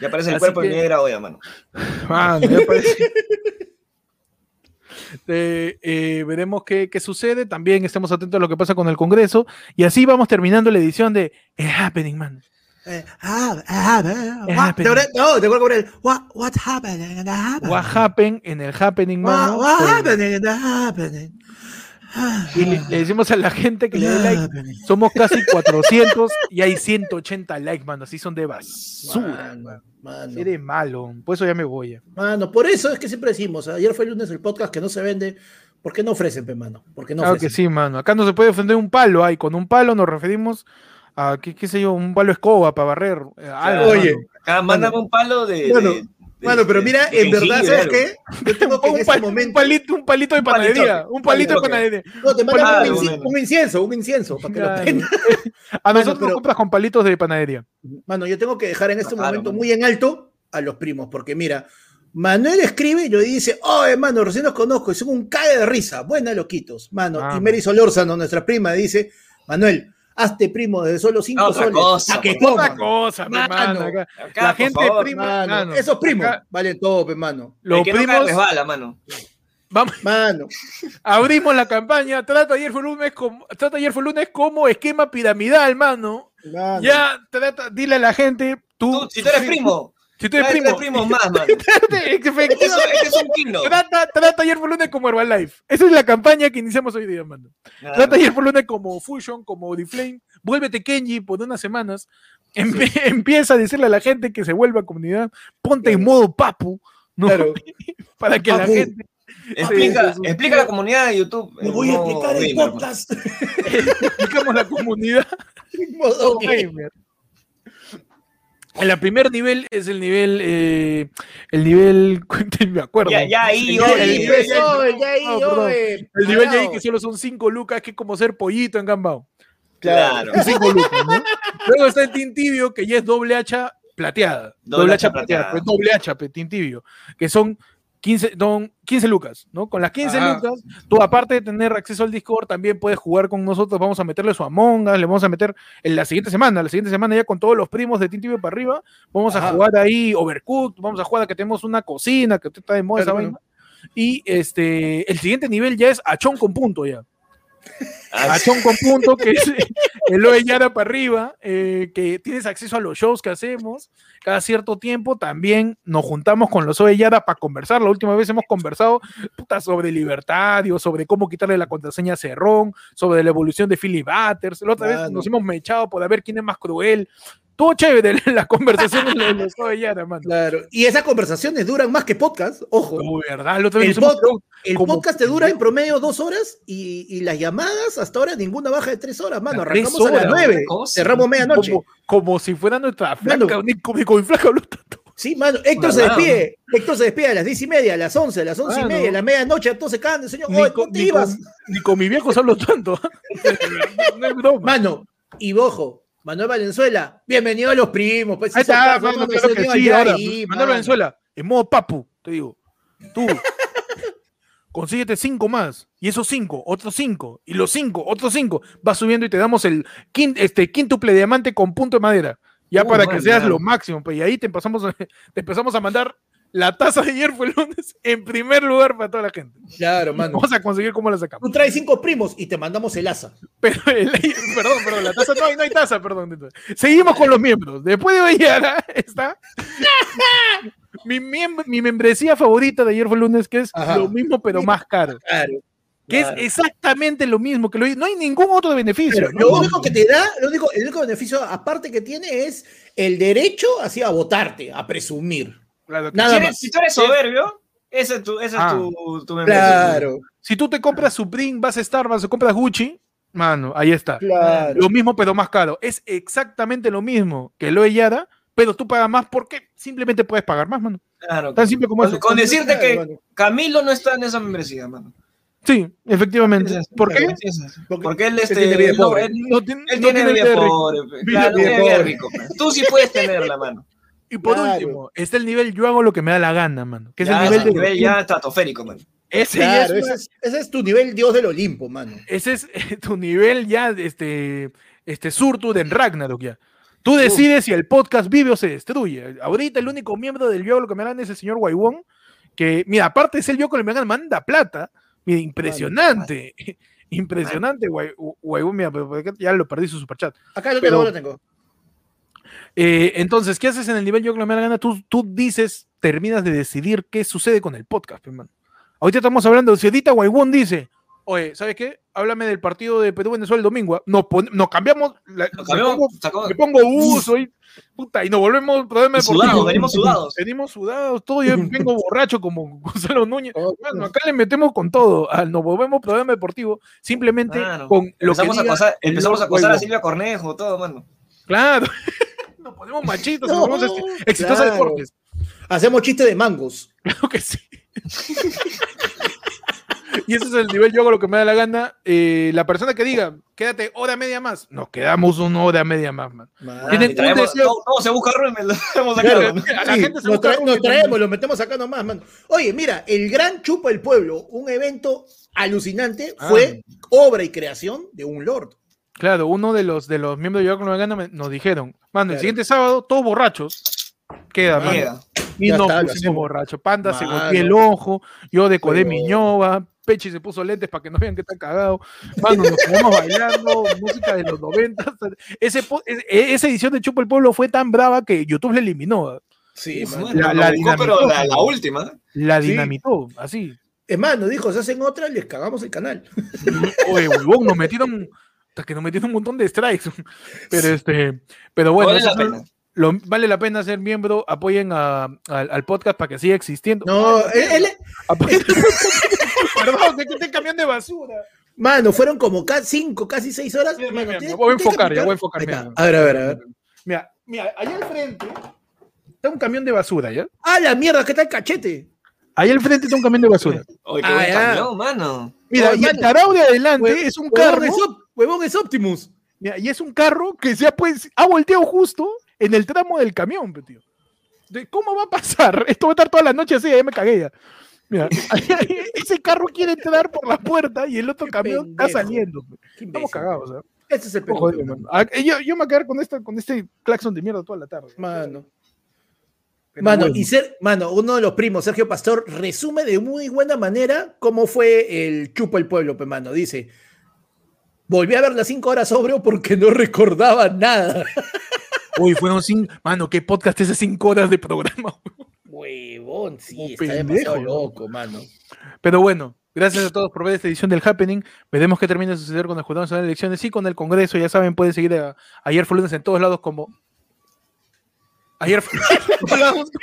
Ya aparece el Así cuerpo que- de negra hoy, mano. Mano, ya. Eh, eh, veremos qué, qué sucede. También estemos atentos a lo que pasa con el Congreso. Y así vamos terminando la edición de It Happening, man. Eh, ah, ah, ah, Eh, what- No, te acuerdo con el what, what happened in the happening? What happened en el Happening, What, mano. what Eh, happened in the happening? Y le, le decimos a la gente que le dé like. Somos casi 400 y hay 180 likes, mano. Así son de basura. Mano, mano. Eres malo. Por eso ya me voy. Mano, por eso es que siempre decimos, ayer fue el lunes el podcast que no se vende, ¿por qué no ofrecen, pe, mano? Porque no Claro que sí, mano. Acá no se puede ofender un palo. Ahí con un palo nos referimos a, qué, qué sé yo, un palo escoba para barrer. eh, algo, Oye. Acá, mándame un palo de. Mano, pero mira, en verdad, ¿sabes qué? Yo tengo que en un, ese pal- un momento... palito, un palito de Un palito, panadería. Un palito de panadería. No, te mandan Claro, un, inci- bueno. un incienso, un incienso, para que lo. A nosotros pero- nos compras con palitos de panadería. Mano, yo tengo que dejar en este Claro, momento mano. muy en alto a los primos, porque mira, Manuel escribe y yo dice, oh, hermano, recién los conozco y son un cague de risa. Buena, loquitos. Mano, Ah, y Mary Solórzano, nuestra prima, dice, Manuel, hazte primo de solo cinco Otra soles. cosa, a que. Otra cosa, mi Mano. mano, acá. Acá, La gente favor, prima, Mano, mano, esos primos acá valen todo, pe, mano. Los que primos, resbala, mano. vamos, Mano, abrimos la campaña. Trata ayer fue lunes como, trata ayer fue lunes como esquema piramidal, mano. mano. Ya, trata, dile a la gente, tú, Tú, si tú eres primo, si tú eres primo, primos más, mano. Efectivamente. Este es, este es un kilo. Trata, trata ayer fue lunes como Herbalife. Esa es la campaña que iniciamos hoy día, mano. Claro. Trata ayer fue lunes como Fusion, como Oriflame. Vuélvete Kenji por unas semanas. Empe- empieza a decirle a la gente que se vuelva comunidad. Ponte en modo papu, ¿no? Claro. Para que la gente Explica, explica la comunidad de YouTube. Me voy a explicar el gamer, podcast. Explicamos la comunidad. En modo gamer. El primer nivel es el nivel, eh, el nivel, me acuerdo. Ya, ya ahí, Ya ya No, oye. El nivel de ahí que solo son 5 lucas, que es como ser pollito en Gambao. Claro. 5 lucas, ¿no? Luego está el Team Tibio, que ya es doble hacha plateada. Doble hacha plateada. pues, doble hacha, pues, Team Tibio. Que son 15, son 15 lucas, ¿no? Con las 15 Ajá. lucas, tú aparte de tener acceso al Discord, también puedes jugar con nosotros. Vamos a meterle su Among Us, le vamos a meter en la siguiente semana, la siguiente semana ya con todos los primos de Team Tibio para arriba. Vamos a jugar ahí Overcooked, vamos a jugar a que tenemos una cocina, que está de moda esa bueno. vaina. Y este, el siguiente nivel ya es achón con punto ya. Ah, Achón con punto, que es el Oe Yara para arriba, eh, que tienes acceso a los shows que hacemos. Cada cierto tiempo también nos juntamos con los Oe Yara para conversar. La última vez hemos conversado puta, sobre libertario, sobre cómo quitarle la contraseña a Cerrón, sobre la evolución de Philly Butters. La otra vez nos hemos mechado por ver quién es más cruel. Todo chévere la conversación de los Oe Yara, mano. Claro. Y esas conversaciones duran más que podcast, ojo. ¿verdad? La otra vez El, el podcast te dura en promedio dos horas y, y las llamadas hasta ahora ninguna baja de tres horas, mano. A Arrancamos a las nueve, cerramos medianoche. como, como si fuera nuestra Mano. flaca, ni con, flaca habló tanto. Sí, mano. Héctor se ¿Verdad? despide. Héctor se despide a las diez y media, a las once, a las once y Mano. media, a la medianoche, todos se caen, señor. Ni con, ¿no ni ibas? con- ni con mi viejo hablo tanto. no es broma. Mano, y bojo, Manuel Valenzuela, bienvenido a los primos. Pues, Ahí está, claro que unió sí. allá Ahora, ahí, Manuel mano. Venezuela, en modo papu, te digo. Tú, consíguete cinco más. Y esos cinco, otros cinco. Y los cinco, otros cinco. Vas subiendo y te damos el quin- este, quíntuple diamante con punto de madera. Ya Uh, para que seas lo máximo. Pues, y ahí te empezamos, a, te empezamos a mandar la taza de ayer fue el lunes en primer lugar para toda la gente. Claro, mano. Vamos a conseguir cómo la sacamos. Tú traes cinco primos y te mandamos el asa. Pero el- perdón, perdón, la taza no hay, no hay taza, perdón. Seguimos con los miembros. Después de Bayara está mi, mi membresía favorita de ayer fue el lunes, que es Ajá. lo mismo pero más caro. Claro. Que claro. es exactamente lo mismo que lo No hay ningún otro beneficio. Pero ¿no? lo único que te da, lo único, el único beneficio aparte que tiene es el derecho así a votarte, a presumir. Claro que- Nada Si, más. eres- si tú eres soberbio, ese es tu, ese Ah. es tu, tu membresía. Claro, Si tú te compras Supreme, vas a Starbucks o compras Gucci, mano, ahí está. claro. Lo mismo pero más caro. Es exactamente lo mismo que lo Yara, pero tú pagas más porque simplemente puedes pagar más, mano. Claro. Tan simple como Con, eso. con decirte que Claro. Camilo no está en esa membresía, mano. Sí, efectivamente. ¿Por qué? Porque- Porque él, este, tiene vida él no- pobre. él- No, tiene- él no tiene tiene vida vida rica. pobre. Vida Claro, vida pobre. rico. Tú sí puedes tenerla, mano. Y por Claro. último, está el nivel yo hago lo que me da la gana, mano. Que es Ya, el nivel de. ya estratosférico, mano. Ese, Claro, es ese es, ese es tu nivel Dios del Olimpo, mano. ese es tu nivel ya, este, este Surtur en Ragnarok ya. Tú decides si el podcast vive o se destruye. Ahorita el único miembro del yo hago lo que me da la gana es el señor Guaybón, que, mira, aparte de ser yo con me gana, manda plata. Mira, impresionante. Impresionante, Guay- Guaybón, mira, pero porque ya lo perdí su superchat. Acá tengo, lo tengo. Eh, entonces, ¿qué haces en el nivel yo que me da la gana? Tú, tú dices, terminas de decidir qué sucede con el podcast, pe, mano. Ahorita estamos hablando, si Edita Guaybón dice, oye, ¿sabes qué? Háblame del partido de Perú-Venezuela el domingo. ¿ah? Nos, pon- nos cambiamos, la- me cambiamos, pongo, me pongo uso y, puta, y nos volvemos problema Sudados, deportivo. venimos sudados. Venimos sudados, todo, yo vengo borracho como Gonzalo Núñez. Oh, Mano, acá le metemos con todo, al nos volvemos problema deportivo, simplemente con lo que Empezamos a diga acosar, empezamos a acosar a. Silvia Cornejo, todo, mano. Claro. Nos ponemos machitos, No, nos ponemos este- claro. deportes. Hacemos chiste de mangos. Claro que sí. y ese es el nivel, yo hago lo que me da la gana. Eh, la persona que diga, quédate hora media más, nos quedamos una hora media más, man. Mano. Tienen traemos- un deseo- todo se busca Rubén, lo traemos acá, Claro, la sí, gente se nos, busca trae- nos traemos, lo metemos acá nomás, mano. Oye, mira, el Gran Chupo del Pueblo, un evento alucinante, Ah. fue obra y creación de un lord. Claro, uno de los, de los miembros de Yo la gana nos dijeron, mano, el siguiente sábado, todos borrachos. Queda, mano. Llega. Y Ya nos está, lo pusimos hacemos. borrachos. Panda se Mano. golpeó el ojo, yo decodé Pero- mi ñoba, Pechi se puso lentes para que no vean que está cagado. Mano, nos quedamos bailando, música de los 90. Ese, po- e- esa edición de Chupo el Pueblo fue tan brava que YouTube la eliminó. Sí, Uf, mano. mano, La- lo la buscó, pero la, última. La Sí. dinamitó, así. Es más, nos dijo, se hacen otra, les cagamos el canal. Oye, huevón, nos metieron, hasta que nos metieron un montón de strikes. Pero este, pero bueno, vale la pena. lo- vale la pena ser miembro, apoyen a- al- al podcast para que siga existiendo. No, él, él- Perdón, que este camión de basura. Mano, fueron como casi cinco, casi seis horas. Mira, Mano, mira, ¿tienes- voy a enfocar, ya voy a enfocar, mira. A ver, a ver, a ver. Mira, mira, allá al frente está un camión de basura, ¿ya? ¡Ah, la mierda! ¿Qué tal cachete? Ahí al frente está un camión de basura. Oye, qué Ah, buen camión, mano. Mira, Oye, y el tarao de adelante Hue- es un carro. Huevón es Optimus. Mira, y es un carro que se ha, pues, ha volteado justo en el tramo del camión, tío. De, ¿Cómo va a pasar? Esto va a estar toda la noche así, ya me cagué ya. Mira, ese carro quiere entrar por la puerta y el otro Qué camión está pendejo. saliendo. pe. Qué Estamos cagados, ¿ah? Ese es el pendejo. mano. Ah, Yo, yo me voy a quedar con, esta, con este claxon de mierda toda la tarde. Mano. Pero Mano, bueno. y ser, mano, uno de los primos, Sergio Pastor, resume de muy buena manera cómo fue el chupo el pueblo, pe, mano. Dice, volví a ver las cinco horas sobrio porque no recordaba nada. Uy, fueron cinco. Mano, qué podcast ese cinco horas de programa. Huevón, sí, está pendejo, demasiado loco, mano. Pero bueno, gracias a todos por ver esta edición del Happening. Veremos qué termina de suceder con el Jurado Nacional de Elecciones y con el Congreso. Ya saben, pueden seguir a Ayer fue lunes en todos lados como. Ayer fue como-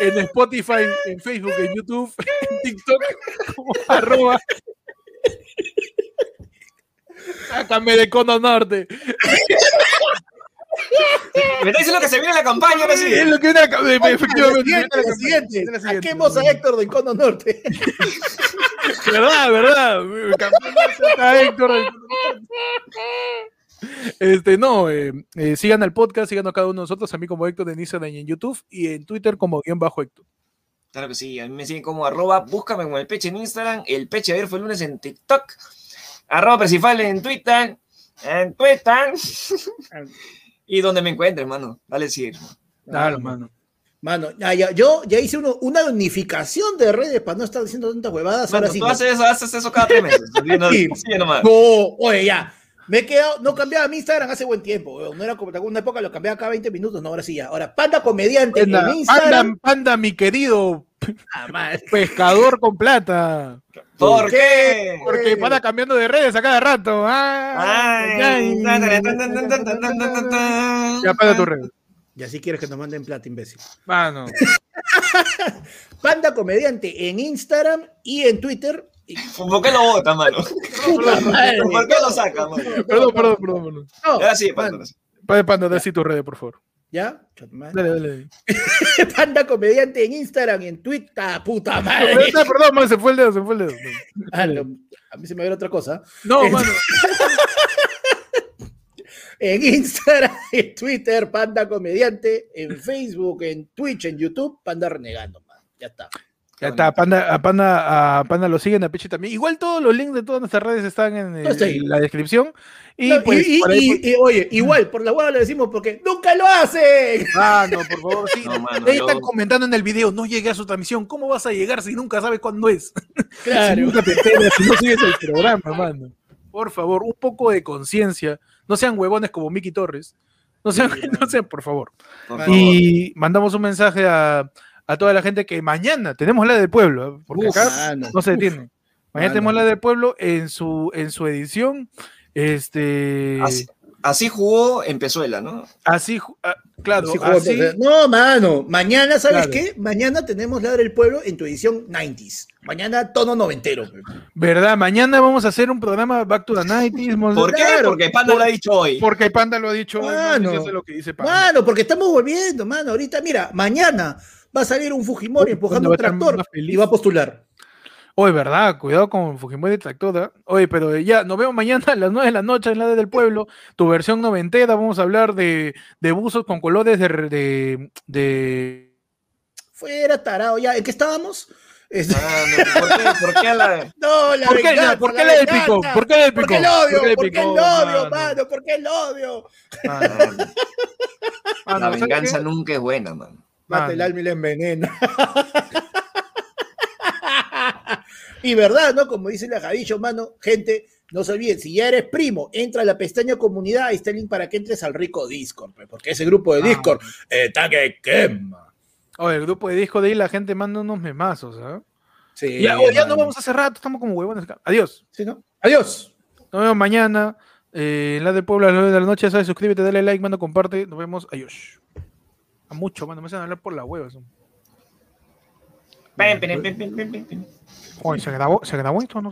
En Spotify, en Facebook, en YouTube, en TikTok, como arroba. Sácame de Cono Norte. Me está diciendo que se viene la campaña, ahora sí. Es lo que viene la- Oye, efectivamente. la siguiente, viene a la campaña, siguiente. Saquemos Héctor de Cono Norte. ¿Verdad? ¿Verdad? Está Héctor. Este, no, eh, eh, sigan al podcast, sigan a cada uno de nosotros, a mí como Héctor en Instagram y en YouTube, y en Twitter como guion bajo Héctor. Claro que sí, a mí me siguen como arroba, búscame como el peche en Instagram, el peche ayer fue el lunes en TikTok, arroba Percifal en Twitter, en Twitter, y donde me encuentres, hermano, dale sí. Claro, mano. Mano, ya, ya, yo ya hice uno- una unificación de redes para no estar diciendo tantas huevadas. Mano, ahora sí. tú no. haces eso, haces eso cada tres meses. no- Sí. nomás. No, oye, ya. Me he quedado, no cambiaba mi Instagram hace buen tiempo. No era como en una época, lo cambiaba cada 20 minutos, no, ahora sí ya. Ahora, Panda Comediante panda, en Instagram. Panda, panda, mi querido pescador con plata. ¿Por qué? Porque Panda cambiando de redes a cada rato. Ya panda tu red. Y así quieres que nos manden plata, imbécil. Mano. panda Comediante en Instagram y en Twitter ¿Por qué lo bota, mano? ¿Por qué lo saca, mano? Perdón, perdón, perdón. perdón. No, Ahora sí, Panda, panda. Panda, panda, da así tu red, por favor. ¿Ya? Dale, dale. Panda Comediante en Instagram y en Twitter. Puta madre. Perdón, perdón, man, se fue el dedo, se fue el dedo. Ah, no, a mí se me ve otra cosa. No, mano. En Instagram, en Twitter, Panda Comediante, en Facebook, en Twitch, en YouTube, Panda Renegando, man. Ya está. Ya está, a Panda, a Panda, a Panda lo siguen, a Peche también. Igual todos los links de todas nuestras redes están en, el- la descripción. Y No, pues, y, y- por ahí, y- y, oye, igual, por la hueá le decimos porque ¡nunca lo hacen! Ah, no, por favor, sí. No, mano, Ahí yo- están comentando en el video, no llegué a su transmisión. ¿Cómo vas a llegar si nunca sabes cuándo es? Si Claro. nunca te enteras, si no sigues el programa, mano. Por favor, un poco de conciencia. No sean huevones como Miki Torres. No sean, Sí, no sean, por favor. Por Y- favor. Y mandamos un mensaje a, a toda la gente que mañana tenemos la del pueblo, ¿eh? porque Uf, acá mano, no se detiene. Mañana Mano. tenemos la del pueblo en su, en su edición. Este, Así, así jugó en Pezuela, ¿no? así, ah, claro, Sí, juego, así, no, mano. Mañana, ¿sabes Claro. qué? Mañana tenemos Ladra del Pueblo en tu edición 90s. Mañana tono noventero. ¿verdad? Mañana vamos a hacer un programa Back to the 90s. mo- ¿Por qué? Claro, Porque Panda lo ha dicho hoy. Porque Panda lo ha dicho. hoy, no Mano. sé si eso lo que dice Panda. Mano, porque estamos volviendo, mano. Ahorita, mira, mañana va a salir un Fujimori empujando ¿cuándo un tractor y va a postular. Oye, ¿verdad? Cuidado con Fujimori Tractora. Oye, pero ya, nos vemos mañana a las 9 de la noche en la del pueblo. Tu versión noventera. Vamos a hablar de, de buzos con colores de, de, de- Fuera tarado, ya. ¿En qué estábamos? Este- Mano, ¿por, qué, ¿Por qué la.? No, la ¿Por qué, venganza, no, ¿por qué la del venganza. pico? ¿Por qué la del ¿Por pico? qué el odio? ¿Por qué ¿Por qué el odio, mano? mano? ¿Por qué el odio? Mano, La mano, ¿sabes venganza qué? nunca es buena, man. Mata el Mano. alma y la envenena. y verdad, ¿no? Como dice la Jadillo, mano, gente, no se olviden, si ya eres primo, entra a la pestaña comunidad, ahí está el link para que entres al rico Discord, porque ese grupo de Ah. Discord está que quema. Oye, el grupo de disco de ahí la gente manda unos memazos, ¿ah? Sí, Ya, oye, ya no vamos hace rato, estamos como huevones acá. Adiós. Sí, ¿no? Adiós. Nos vemos mañana. eh, en la del pueblo a las 9 de la noche. Sabes, suscríbete, dale like, mano, comparte. Nos vemos. Adiós. A mucho, mano. Me hacen hablar por la hueva. eso. Oye, ¿se grabó, ¿se grabó esto no?